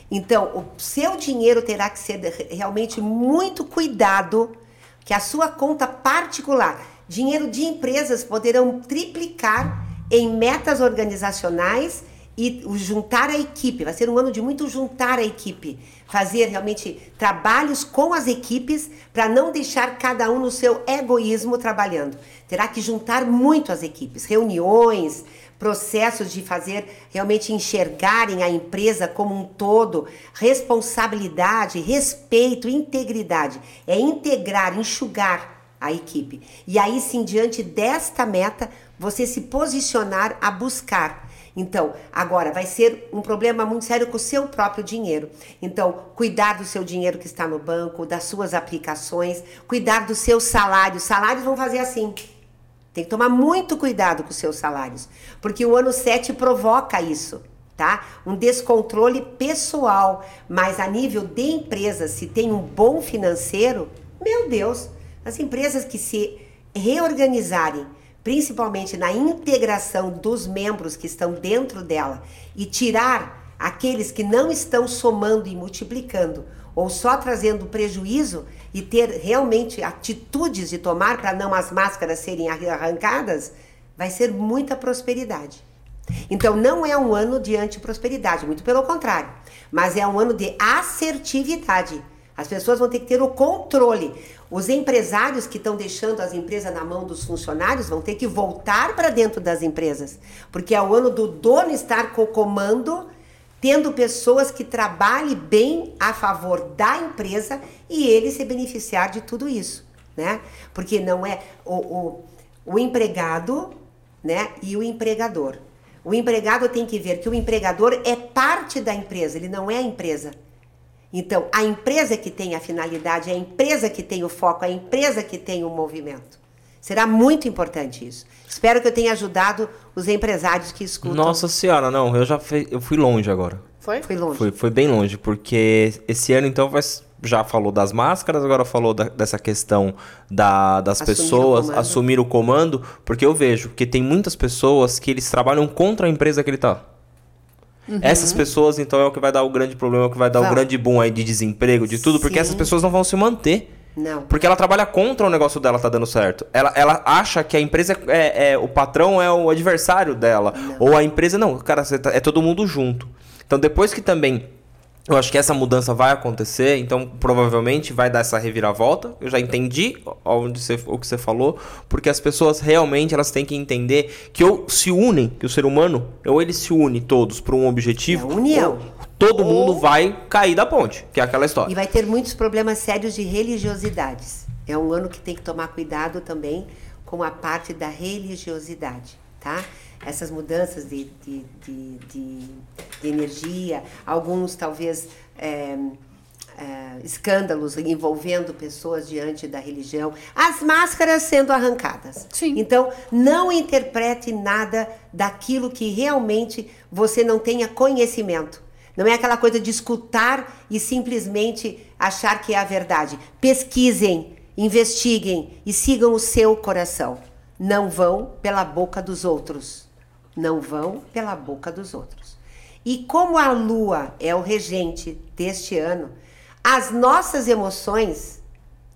Então, o seu dinheiro terá que ser realmente muito cuidado, que a sua conta particular, dinheiro de empresas poderão triplicar em metas organizacionais e juntar a equipe. Vai ser um ano de muito juntar a equipe, fazer realmente trabalhos com as equipes para não deixar cada um no seu egoísmo trabalhando. Terá que juntar muito as equipes, reuniões, processos de fazer realmente enxergarem a empresa como um todo, responsabilidade, respeito, integridade. É integrar, enxugar a equipe. E aí sim, diante desta meta, você se posicionar a buscar então, agora vai ser um problema muito sério com o seu próprio dinheiro. Então, cuidar do seu dinheiro que está no banco, das suas aplicações, cuidar dos seus salários. Salários vão fazer assim. Tem que tomar muito cuidado com os seus salários, porque o ano 7 provoca isso, tá? Um descontrole pessoal, mas a nível de empresa, se tem um bom financeiro, meu Deus, as empresas que se reorganizarem principalmente na integração dos membros que estão dentro dela e tirar aqueles que não estão somando e multiplicando ou só trazendo prejuízo e ter realmente atitudes de tomar para não as máscaras serem arrancadas, vai ser muita prosperidade. Então não é um ano de antiprosperidade, muito pelo contrário, mas é um ano de assertividade. As pessoas vão ter que ter o controle. Os empresários que estão deixando as empresas na mão dos funcionários vão ter que voltar para dentro das empresas, porque é o ano do dono estar com o comando, tendo pessoas que trabalhem bem a favor da empresa e ele se beneficiar de tudo isso, né? Porque não é o, o, o empregado, né, e o empregador. O empregado tem que ver que o empregador é parte da empresa, ele não é a empresa. Então, a empresa que tem a finalidade, a empresa que tem o foco, é a empresa que tem o movimento. Será muito importante isso. Espero que eu tenha ajudado os empresários que escutam. Nossa senhora, não, eu já fui, eu fui longe agora. Foi? Foi longe. Foi, foi bem longe, porque esse ano então vai, já falou das máscaras, agora falou da, dessa questão da, das Assumir pessoas o assumir o comando, porque eu vejo que tem muitas pessoas que eles trabalham contra a empresa que ele tá. Essas pessoas, então, é o que vai dar o grande problema, é o que vai dar o Vão. grande boom aí de desemprego, de tudo, porque Sim. essas pessoas não vão se manter. Não. Porque ela trabalha contra o negócio dela tá dando certo. Ela, ela acha que a empresa é, é- o patrão é o adversário dela. Ou a empresa, não, cara, tá- é todo mundo junto. Então depois que também. Eu acho que essa mudança vai acontecer, então provavelmente vai dar essa reviravolta. Eu já entendi onde você, o que você falou, porque as pessoas realmente elas têm que entender que ou se unem, que o ser humano, ou ele se une todos para um objetivo, É união. todo mundo vai cair da ponte, que é aquela história. E vai ter muitos problemas sérios de religiosidades. É um ano que tem que tomar cuidado também com a parte da religiosidade, tá? Essas mudanças de, de, de, de, de energia, alguns talvez é, é, escândalos envolvendo pessoas diante da religião, as máscaras sendo arrancadas. Sim. Então, não interprete nada daquilo que realmente você não tenha conhecimento. Não é aquela coisa de escutar e simplesmente achar que é a verdade. Pesquisem, investiguem e sigam o seu coração. Não vão pela boca dos outros. Não vão pela boca dos outros. E como a lua é o regente deste ano, as nossas emoções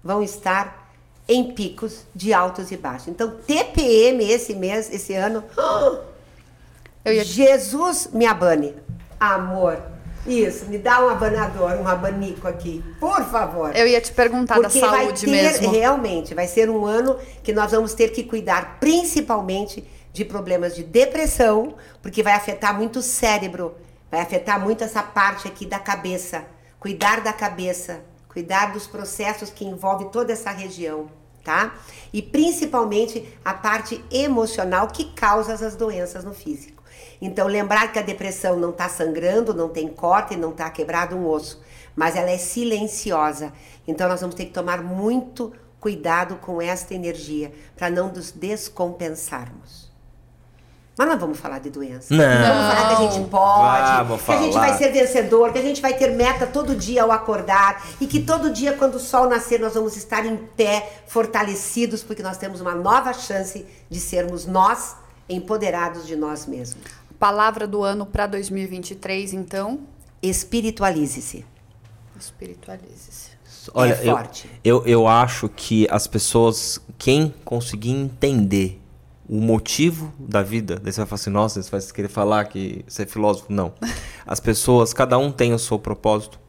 vão estar em picos de altos e baixos. Então, TPM esse mês, esse ano, <gasps> ia- Jesus me abane. Amor. Isso, me dá um abanador, um abanico aqui, por favor. Eu ia te perguntar Porque da vai saúde ter, mesmo. realmente, vai ser um ano que nós vamos ter que cuidar principalmente de problemas de depressão, porque vai afetar muito o cérebro, vai afetar muito essa parte aqui da cabeça. Cuidar da cabeça, cuidar dos processos que envolvem toda essa região, tá? E principalmente a parte emocional que causa as doenças no físico. Então, lembrar que a depressão não está sangrando, não tem corte, não está quebrado um osso, mas ela é silenciosa. Então, nós vamos ter que tomar muito cuidado com esta energia para não nos descompensarmos. Mas não vamos falar de doença. Não. Vamos falar que a gente pode, Vamos que a gente falar. vai ser vencedor, que a gente vai ter meta todo dia ao acordar e que todo dia, quando o sol nascer, nós vamos estar em pé, fortalecidos, porque nós temos uma nova chance de sermos nós empoderados de nós mesmos. Palavra do ano para 2023, então, Espiritualize-se. espiritualize-se. Olha, É eu, forte. eu, eu acho que as pessoas, quem conseguir entender o motivo da vida, daí você vai falar assim, nossa, você vai querer falar que você é filósofo. Não. <laughs> As pessoas, cada um tem o seu propósito,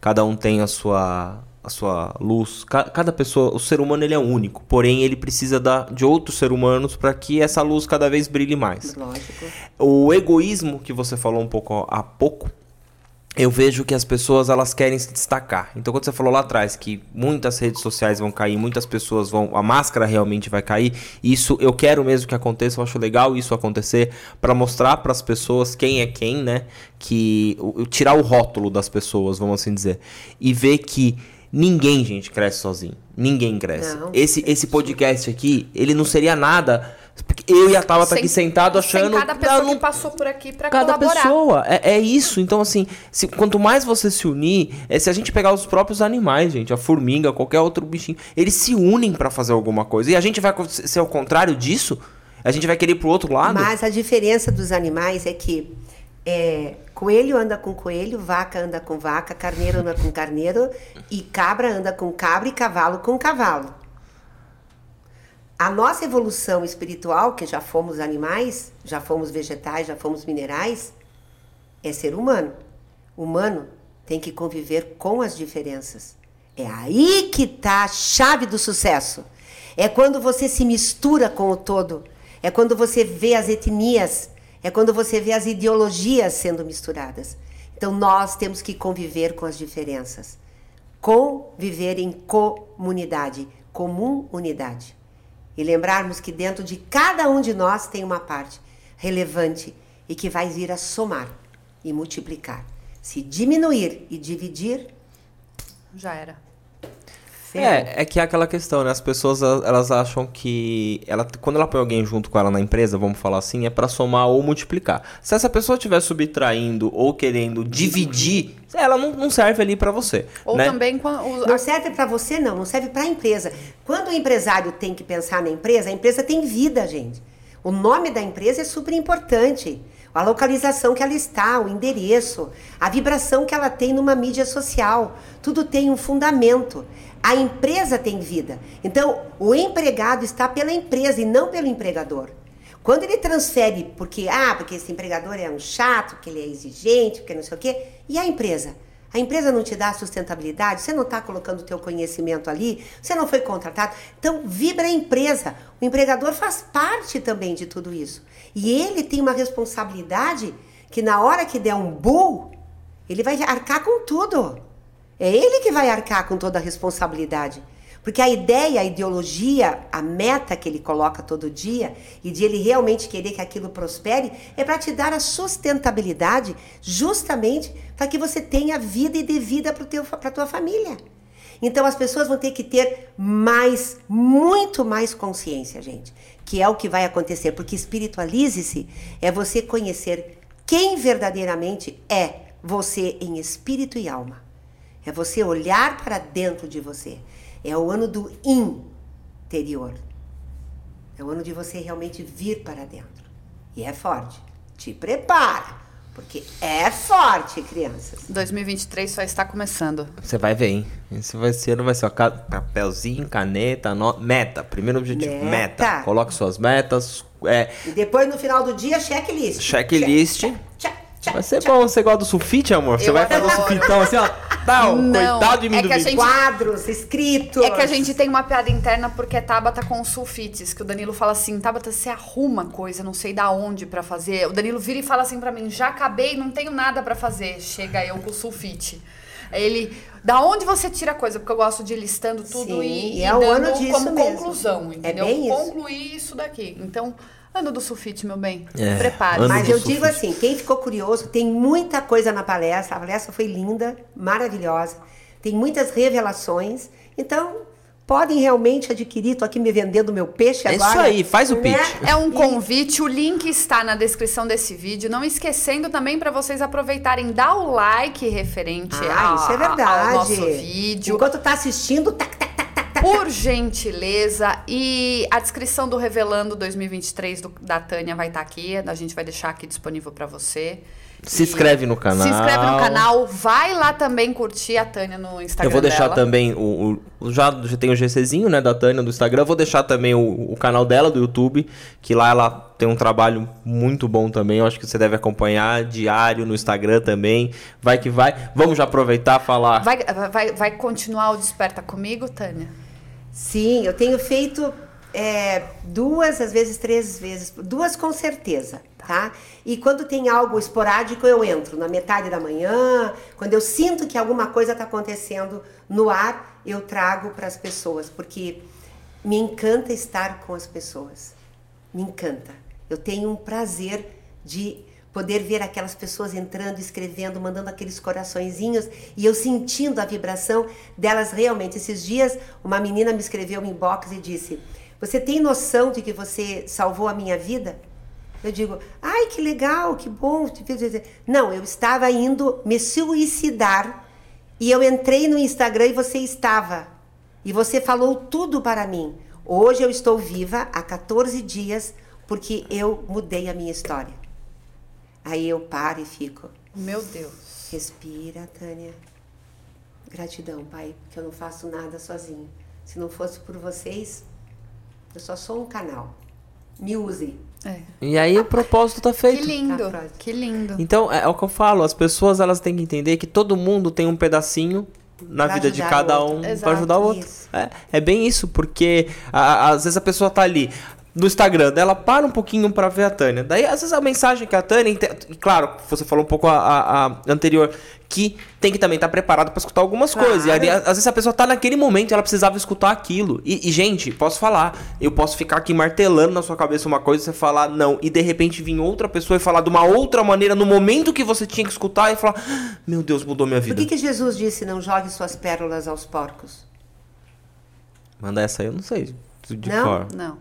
cada um tem a sua, a sua luz. Ca- Cada pessoa, o ser humano ele é único, porém ele precisa da, de outros seres humanos para que essa luz cada vez brilhe mais. Lógico. O egoísmo que você falou um pouco há pouco, eu vejo que as pessoas elas querem se destacar. Então quando você falou lá atrás que muitas redes sociais vão cair, muitas pessoas vão, a máscara realmente vai cair, isso eu quero mesmo que aconteça, eu acho legal isso acontecer para mostrar para as pessoas quem é quem, né? Que o- tirar o rótulo das pessoas, vamos assim dizer, e ver que ninguém, gente, cresce sozinho. Ninguém cresce. Não. Esse esse podcast aqui, ele não seria nada eu e a Tabata Sem- aqui sentado achando Sem cada pessoa "Ah, não que passou por aqui para cada colaborar. pessoa. É, é isso. Então, assim, se, quanto mais você se unir, é, se a gente pegar os próprios animais, gente, a formiga, qualquer outro bichinho, eles se unem pra fazer alguma coisa. E a gente vai ser ao contrário disso? A gente vai querer ir pro outro lado? Mas a diferença dos animais é que é, coelho anda com coelho, vaca anda com vaca, carneiro anda com carneiro, e cabra anda com cabra e cavalo com cavalo. A nossa evolução espiritual, que já fomos animais, já fomos vegetais, já fomos minerais, é ser humano. Humano tem que conviver com as diferenças. É aí que está a chave do sucesso. É quando você se mistura com o todo. É quando você vê as etnias. É quando você vê as ideologias sendo misturadas. Então nós temos que conviver com as diferenças. Conviver em comunidade, comum unidade. E lembrarmos que dentro de cada um de nós tem uma parte relevante e que vai vir a somar e multiplicar. Se diminuir e dividir, Já era. É, é que é aquela questão, né? As pessoas elas- acham que ela, quando ela põe alguém junto com ela na empresa, vamos falar assim, é pra somar ou multiplicar. Se essa pessoa estiver subtraindo ou querendo dividir, ela não, não serve ali pra você. Ou né? também quando o- Não serve para você, não, não serve para a empresa. Quando o empresário tem que pensar na empresa, a empresa tem vida, gente. O nome da empresa é super importante. A localização que ela está, o endereço, a vibração que ela tem numa mídia social. Tudo tem um fundamento. A empresa tem vida. Então, o empregado está pela empresa e não pelo empregador. Quando ele transfere porque, ah, porque esse empregador é um chato, que ele é exigente, porque não sei o quê, e a empresa? A empresa não te dá sustentabilidade, você não está colocando o teu conhecimento ali, você não foi contratado. Então, vibra a empresa. O empregador faz parte também de tudo isso. E ele tem uma responsabilidade que na hora que der um bull, ele vai arcar com tudo. É ele que vai arcar com toda a responsabilidade. Porque a ideia, a ideologia, a meta que ele coloca todo dia e de ele realmente querer que aquilo prospere é para te dar a sustentabilidade justamente para que você tenha vida e dê vida para a tua família. Então as pessoas vão ter que ter mais, muito mais consciência, gente, que é o que vai acontecer, porque espiritualize-se é você conhecer quem verdadeiramente é você em espírito e alma. É você olhar para dentro de você. É o ano do interior. É o ano de você realmente vir para dentro. E é forte. Te prepara. Porque é forte, crianças. 2023 só está começando. Você vai ver, hein? Esse vai ser, não vai ser ó, papelzinho, caneta, no- meta. Primeiro objetivo, Meta. meta. Coloque suas metas. É, E depois, no final do dia, checklist. Checklist. Check, check, check, vai ser bom. Você gosta do sulfite, amor? Você Eu vai fazer o adoro. sulfitão assim, ó. Tal, Não, coitado de mim é do que a gente- Quadros, escritos. É que a gente tem uma piada interna porque Tabata com os sulfites, que o Danilo fala assim, Tabata, você arruma coisa, não sei da onde pra fazer. O Danilo vira e fala assim pra mim, já acabei, não tenho nada pra fazer. Chega eu com o sulfite. Aí ele, da onde você tira coisa? Porque eu gosto de ir listando tudo Sim, e, e e é o dando ano disso como mesmo. conclusão, É entendeu? bem isso. Concluir isso daqui. Então, ano do sulfite, meu bem. É, Prepare. Mas eu digo sulfite. assim, quem ficou curioso, tem muita coisa na palestra. A palestra foi linda, maravilhosa. Tem muitas revelações. Então, podem realmente adquirir. Tô aqui me vendendo meu peixe É agora. isso aí, faz o né? pitch. É um convite, o link está na descrição desse vídeo. Não esquecendo também para vocês aproveitarem, dar o like referente Ah, ao, isso é verdade. ao nosso vídeo. Enquanto tá assistindo, tac, tac. Por gentileza. E a descrição do Revelando 2023 do- da Tânia vai estar aqui. A gente vai deixar aqui disponível para você. Se E inscreve no canal. Se inscreve no canal. Vai lá também curtir a Tânia no Instagram. Eu vou deixar dela. também o, o- já, já tem o GCzinho, né, da Tânia do Instagram. Eu vou deixar também o, o canal dela do YouTube, que lá ela tem um trabalho muito bom também. Eu acho que você deve acompanhar diário no Instagram também. Vai que vai. Vamos já aproveitar e falar. Vai, vai, vai continuar o Desperta comigo, Tânia? Sim, eu tenho feito é, duas, às vezes três vezes, duas com certeza, tá? E quando tem algo esporádico, eu entro na metade da manhã, quando eu sinto que alguma coisa está acontecendo no ar, eu trago para as pessoas, porque me encanta estar com as pessoas, me encanta. Eu tenho um prazer de poder ver aquelas pessoas entrando, escrevendo, mandando aqueles coraçõezinhos e eu sentindo a vibração delas realmente. Esses dias, uma menina me escreveu um inbox e disse: Você tem noção de que você salvou a minha vida? Eu digo: Ai, que legal, que bom. Não, eu estava indo me suicidar e eu entrei no Instagram e você estava. E você falou tudo para mim. Hoje eu estou viva há 14 dias porque eu mudei a minha história. Aí eu paro e fico. Meu Deus. Respira, Tânia. Gratidão, Pai, que eu não faço nada sozinho. Se não fosse por vocês, eu só sou um canal. Me use. É. E aí o propósito tá Que feito. lindo. Tá, que lindo. Então, é, é o que eu falo, as pessoas elas têm que entender que todo mundo tem um pedacinho na Pra vida de cada um pra ajudar o outro. É, é bem isso, porque a- às vezes a pessoa tá ali no Instagram dela, para um pouquinho pra ver a Tânia. Daí, às vezes, a mensagem que a Tânia. Claro, você falou um pouco a, a- a anterior, que tem que também estar preparado pra escutar algumas Claro. coisas. E aí, às vezes a pessoa tá naquele momento e ela precisava escutar aquilo. E, e, gente, posso falar, eu posso ficar aqui martelando na sua cabeça uma coisa e você falar não, e de repente vir outra pessoa e falar de uma outra maneira no momento que você tinha que escutar e falar, "Ah, meu Deus, mudou minha Por vida. que, que Jesus disse não jogue suas pérolas aos porcos? Manda essa aí, eu não sei. De Não? cor. Não.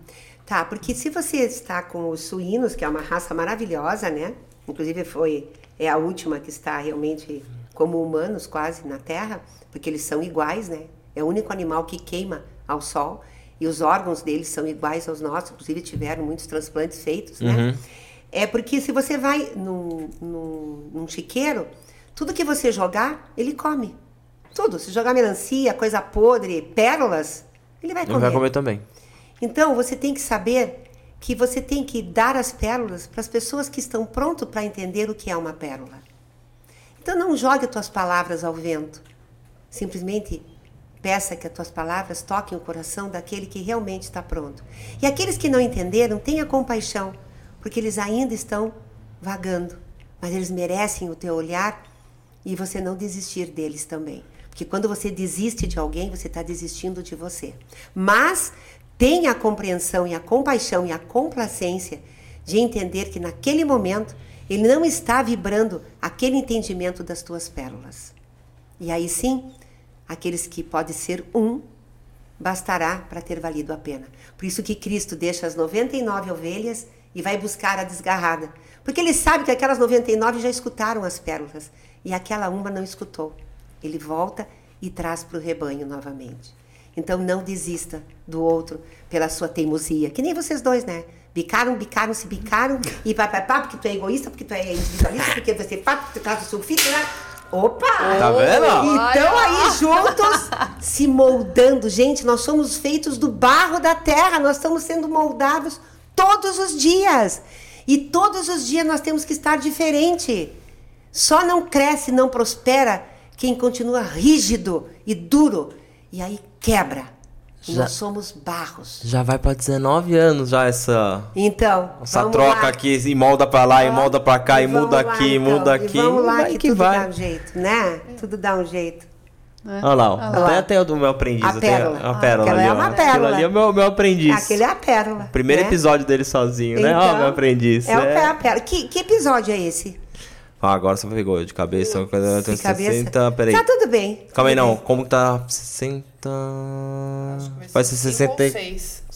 Tá, porque se você está com os suínos, que é uma raça maravilhosa, né? Inclusive foi é a última que está realmente como humanos quase na Terra, porque eles são iguais, né? É o único animal que queima ao sol e os órgãos deles são iguais aos nossos, inclusive tiveram muitos transplantes feitos, né? É porque se você vai num, num, num chiqueiro, tudo que você jogar, ele come. Tudo. Se jogar melancia, coisa podre, pérolas, ele vai comer. vai comer também. Então, você tem que saber que você tem que dar as pérolas para as pessoas que estão prontas para entender o que é uma pérola. Então, não jogue as tuas palavras ao vento. Simplesmente peça que as tuas palavras toquem o coração daquele que realmente está pronto. E aqueles que não entenderam, tenha compaixão, porque eles ainda estão vagando, mas eles merecem o teu olhar e você não desistir deles também. Porque quando você desiste de alguém, você está desistindo de você. Mas tenha a compreensão e a compaixão e a complacência de entender que naquele momento ele não está vibrando aquele entendimento das tuas pérolas. E aí sim, aqueles que pode ser um, bastará para ter valido a pena. Por isso que Cristo deixa as 99 ovelhas e vai buscar a desgarrada. Porque ele sabe que aquelas 99 já escutaram as pérolas e aquela uma não escutou. Ele volta e traz para o rebanho novamente. Então não desista do outro pela sua teimosia, que nem vocês dois, né? Bicaram, bicaram, se bicaram e pá, pá, pá, porque tu é egoísta, porque tu é individualista, porque você faz, porque tu traz o sulfite, né? Opa! Tá vendo? Então aí juntos se moldando, gente, nós somos feitos do barro da terra, nós estamos sendo moldados todos os dias. E todos os dias nós temos que estar diferente. Só não cresce, não prospera quem continua rígido e duro e aí quebra. E Já- nós somos barros. Já vai pra 19 anos já essa Então, essa vamos troca lá. aqui, e molda pra lá, e molda pra cá, e, vamos muda lá, aqui, então. muda E aqui. vamos lá vai que, que tudo vai. dá um jeito, né? Tudo dá um jeito. Olha lá, ó. Olha lá. Até, o do meu aprendiz. A pérola. A pérola Aquela ali, é ó. uma Aquilo pérola. ali é o meu, meu aprendiz. Aquele é a pérola. Primeiro né? episódio dele sozinho, né? Ó, Então, meu aprendiz. É, o pé a pérola. Que, que episódio é esse? Ah, agora você pegou de cabeça. De cabeça. 60. Peraí. Tá tudo bem. Calma aí, não. Como que tá? 60. Vai ser 60.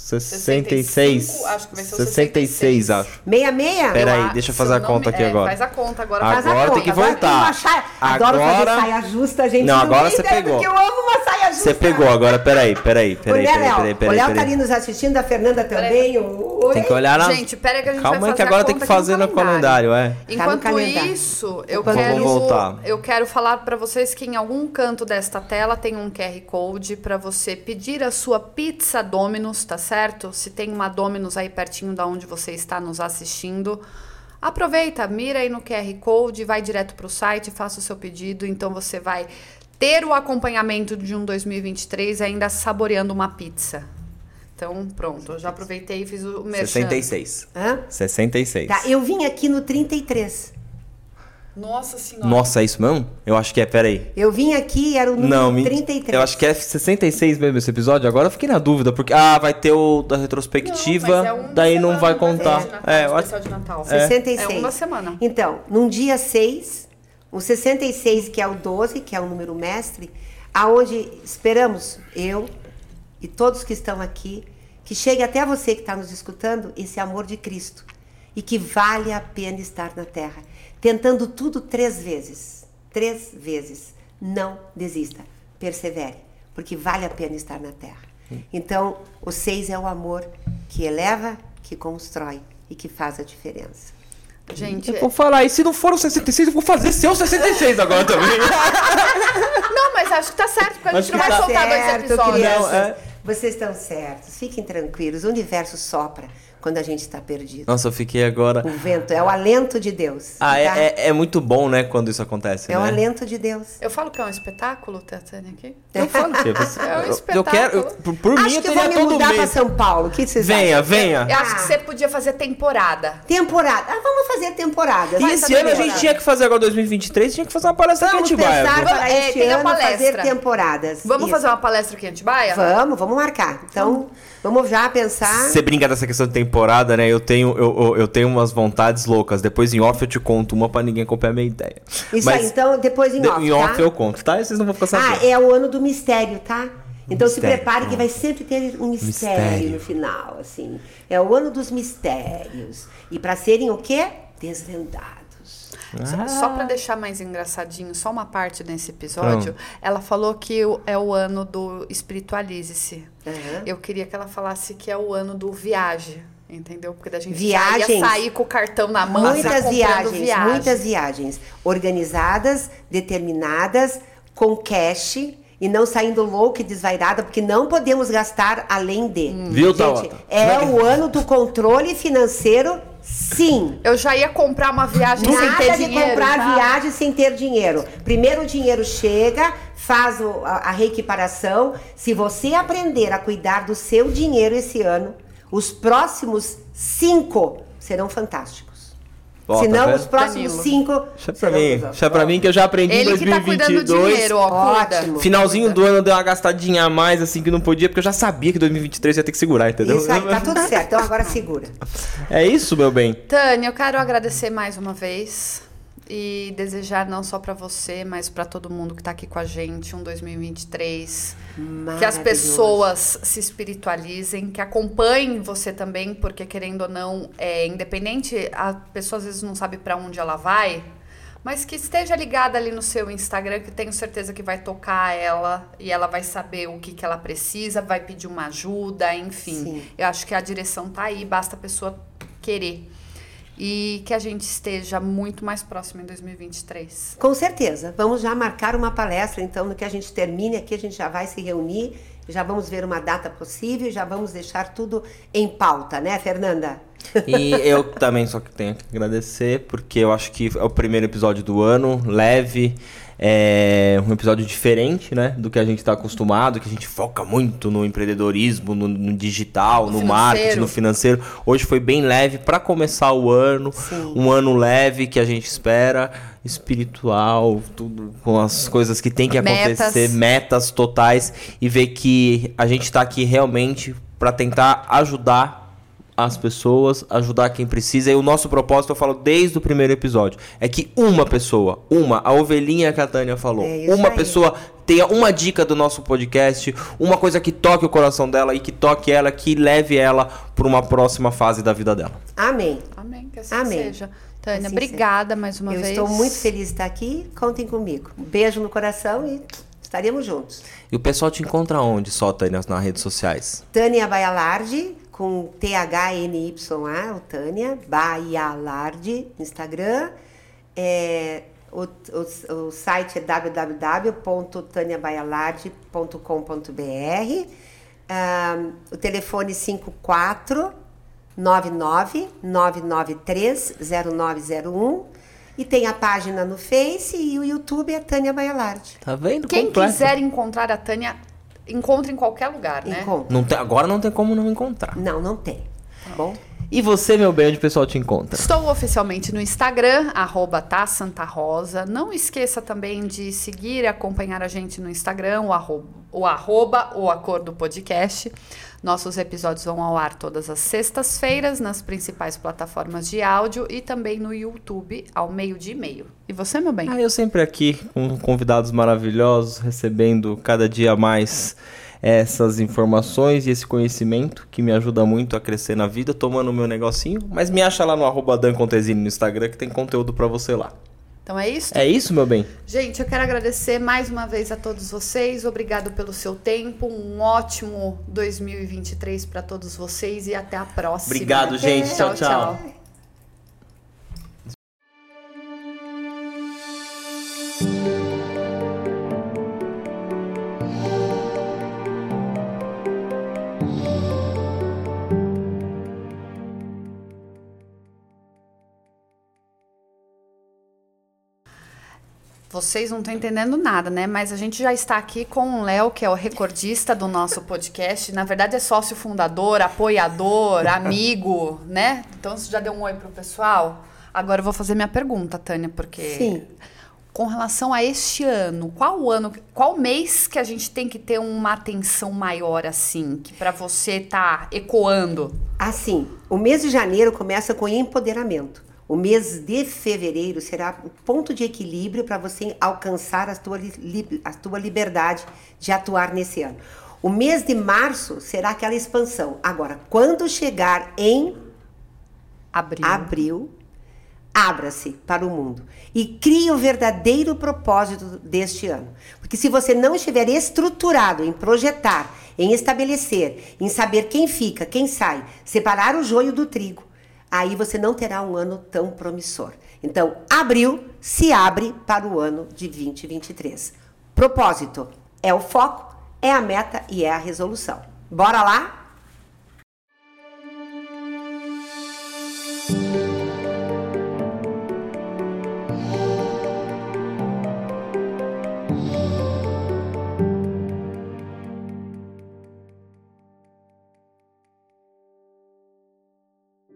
66. Acho que vai ser o 66, acho. Meia meia? Pera aí, deixa eu acho, fazer a conta aqui é, agora. Faz a conta agora. Agora Faz a conta. tem que Agora voltar. uma saia- Adoro fazer Agora- saia justa, gente. Não, agora você pegou. Porque eu amo uma saia justa. Você pegou agora, peraí, peraí, peraí, o né, peraí, Léo? peraí, o peraí, Léo tá ali peraí. nos assistindo, a Fernanda também. o- Oi. Tem que olhar na. Gente, pera que a gente Calma vai aí, fazer que a agora tem conta que aqui fazer no calendário, é. Enquanto calendário. isso, eu Enquanto quero, isso. Voltar. eu quero falar para vocês que em algum canto desta tela tem um QR Code para você pedir a sua pizza Domino's, tá certo? Se tem uma Domino's aí pertinho da onde você está nos assistindo, aproveita, mira aí no QR Code, vai direto para o site, faça o seu pedido, então você vai ter o acompanhamento de um 2023 ainda saboreando uma pizza. Então, pronto, eu já aproveitei e fiz o merchan. 66. Hã? 66. Tá, eu vim aqui no 33. Nossa senhora. Nossa, é isso mesmo? Eu acho que é, peraí. Eu vim aqui e era o número Não, me... 33. eu acho que é 66 mesmo esse episódio. Agora eu fiquei na dúvida, porque. Ah, vai ter o da retrospectiva, Não, mas é um da daí não semana, vai né? contar. De Natal, É, eu acho. especial de Natal. 66. É uma semana. Então, num dia 6, o 66, que é o 12, que é o número mestre, aonde esperamos, eu e todos que estão aqui, que chegue até você que está nos escutando esse amor de Cristo e que vale a pena estar na terra, tentando tudo três vezes. Três vezes. Não desista. Persevere, porque vale a pena estar na terra. Então, o seis é o amor que eleva, que constrói e que faz a diferença. Gente, Eu vou falar, e se não for o 66, eu vou fazer seu 66 agora também. <laughs> não, mas acho que tá certo, porque a gente não vai tá soltar dois certo, episódios. crianças. Não, é. Vocês estão certos. Fiquem tranquilos. O universo sopra quando a gente está perdido. Nossa, eu fiquei agora. O vento é o alento de Deus. Ah, tá? é, é, é muito bom, né, quando isso acontece, É o né? alento de Deus. Eu falo que é um espetáculo, Tatânia, aqui? Eu falo que <laughs> você- É um eu- eu, espetáculo. quero, eu- por, por mim Acho eu que eu vou me mudar para. São Paulo. O que vocês Venha, acham? venha. Eu acho que você podia fazer temporada. Temporada. Ah, vamos fazer temporada. E esse ano a gente tinha que fazer agora 2023, tinha que fazer uma palestra Vamos aqui em Atibaia. pensar Vamos- para é, este tem a ano fazer palestra. temporadas. Vamos Isso. fazer uma palestra aqui em Atibaia? Vamos, vamos marcar. Então, vamos já pensar. Você brinca dessa questão de temporada, né? Eu tenho, eu, eu, tenho umas vontades loucas. Depois em off eu te conto uma pra ninguém copiar a minha ideia. Isso Mas aí, então, depois em de- off, em off tá? eu conto, tá? E vocês não vão ficar sabendo. Ah, é o ano do mistério, tá? Então se Mistério, prepare que vai sempre ter um mistério, Mistério. no final, assim. É o ano dos mistérios. E para serem o quê? Desvendados. Só- Só pra deixar mais engraçadinho, só uma parte desse episódio, Ah. ela falou que é o ano do espiritualize-se. Aham. Eu queria que ela falasse que é o ano do viagem, entendeu? Porque da gente Viagens. ia sair com o cartão na mão, já muitas viagens, viagem. muitas viagens. Organizadas, determinadas, com cash e não saindo louca e desvairada, porque não podemos gastar além de. Viu, Gente, Tabata? é o ano do controle financeiro, sim. Eu já ia comprar uma viagem sem ter Nada de dinheiro. comprar tá? viagem sem ter dinheiro. Primeiro o dinheiro chega, faz o- a, a reequiparação. Se você aprender a cuidar do seu dinheiro esse ano, os próximos cinco serão fantásticos. Ó, tá Se não, vendo? os próximos Danilo. cinco. Deixa pra serão mim, deixa pra mim que eu já aprendi em Ele que tá cuidando do 2022. dinheiro, ó, cuida. Ótimo. Finalzinho do ano eu dei uma gastadinha a mais, assim, que não podia, porque eu já sabia que 2023 ia ter que segurar, entendeu? Isso aí, tá <laughs> tudo certo. Então agora segura. É isso, meu bem. Tânia, eu quero agradecer mais uma vez e desejar não só pra você, mas pra todo mundo que tá aqui com a gente um 2023 que as pessoas se espiritualizem, que acompanhem você também, porque querendo ou não, é independente, a pessoa às vezes não sabe pra onde ela vai, mas que esteja ligada ali no seu Instagram, que tenho certeza que vai tocar ela e ela vai saber o que, que ela precisa, vai pedir uma ajuda, enfim. Sim. Eu acho que a direção tá aí, basta a pessoa querer. E que a gente esteja muito mais próximo em 2023. Com certeza. Vamos já marcar uma palestra, então, no que a gente termine aqui, a gente já vai se reunir, já vamos ver uma data possível, já vamos deixar tudo em pauta, né, Fernanda? E eu também só que tenho que agradecer, porque eu acho que é o primeiro episódio do ano, leve, é um episódio diferente, né, do que a gente está acostumado, que a gente foca muito no empreendedorismo, no, no digital, No no, marketing, no financeiro. Hoje foi bem leve para começar o ano, Sim. um ano leve que a gente espera, espiritual, tudo com as coisas que tem que acontecer, Metas. metas totais e ver que a gente está aqui realmente para tentar ajudar as pessoas, ajudar quem precisa. E o nosso propósito, eu falo desde o primeiro episódio, é que uma pessoa, uma, a ovelhinha que a Tânia falou, É uma aí. pessoa tenha uma dica do nosso podcast, uma coisa que toque o coração dela e que toque ela, que leve ela para uma próxima fase da vida dela. Amém. Amém, que assim Amém. seja. Tânia, Assim obrigada mais uma Eu vez. estou muito feliz de estar aqui. Contem comigo. Um beijo no coração e estaremos juntos. E o pessoal te encontra onde, só, Tânia, nas redes sociais? Tânia Baialardi, com T-H-N-Y-A, o Tânia, Baialardi, no Instagram. É, o, o, o site é www.taniabaialardi.com.br. Ah, o telefone 54 99 993 0901. E tem a página no Face e o YouTube é Tânia Baialardi. Tá vendo? Quem Completo. quiser encontrar a Tânia, encontra em qualquer lugar, né? Encontra. Não tem, agora não tem como não encontrar. Não, não tem. Tá bom? E você, meu bem, onde o pessoal te encontra? Estou oficialmente no Instagram, arroba tá Santa Rosa. Não esqueça também de seguir e acompanhar a gente no Instagram, o arroba, o arroba o Acordo Podcast. Nossos episódios vão ao ar todas as sextas-feiras nas principais plataformas de áudio e também no YouTube ao meio-dia e meio. E você, meu bem? Ah, eu sempre aqui com convidados maravilhosos, recebendo cada dia mais essas informações e esse conhecimento que me ajuda muito a crescer na vida, tomando o meu negocinho. Mas me acha lá no arroba no Instagram que tem conteúdo pra você lá. Então é isso? É isso, meu bem? Gente, eu quero agradecer mais uma vez a todos vocês. Obrigado pelo seu tempo. Um ótimo 2023 para todos vocês e até a próxima. Obrigado, gente. Tchau, tchau. Vocês não estão entendendo nada, né? Mas a gente já está aqui com o Léo, que é o recordista do nosso podcast. Na verdade, é sócio fundador, apoiador, <laughs> amigo, né? Então, você já deu um oi pro pessoal? Agora eu vou fazer minha pergunta, Tânia, porque. Sim. Com relação a este ano, qual ano, qual mês que a gente tem que ter uma atenção maior assim, que para você tá ecoando? Assim, o mês de janeiro começa com empoderamento. O mês de fevereiro será o ponto de equilíbrio para você alcançar a tua, a tua liberdade de atuar nesse ano. O mês de março será aquela expansão. Agora, quando chegar em Abril. abril, abra-se para o mundo e crie o verdadeiro propósito deste ano. Porque se você não estiver estruturado em projetar, em estabelecer, em saber quem fica, quem sai, separar o joio do trigo, aí você não terá um ano tão promissor. Então, abril se abre para o ano de 2023. Propósito é o foco, é a meta e é a resolução. Bora lá?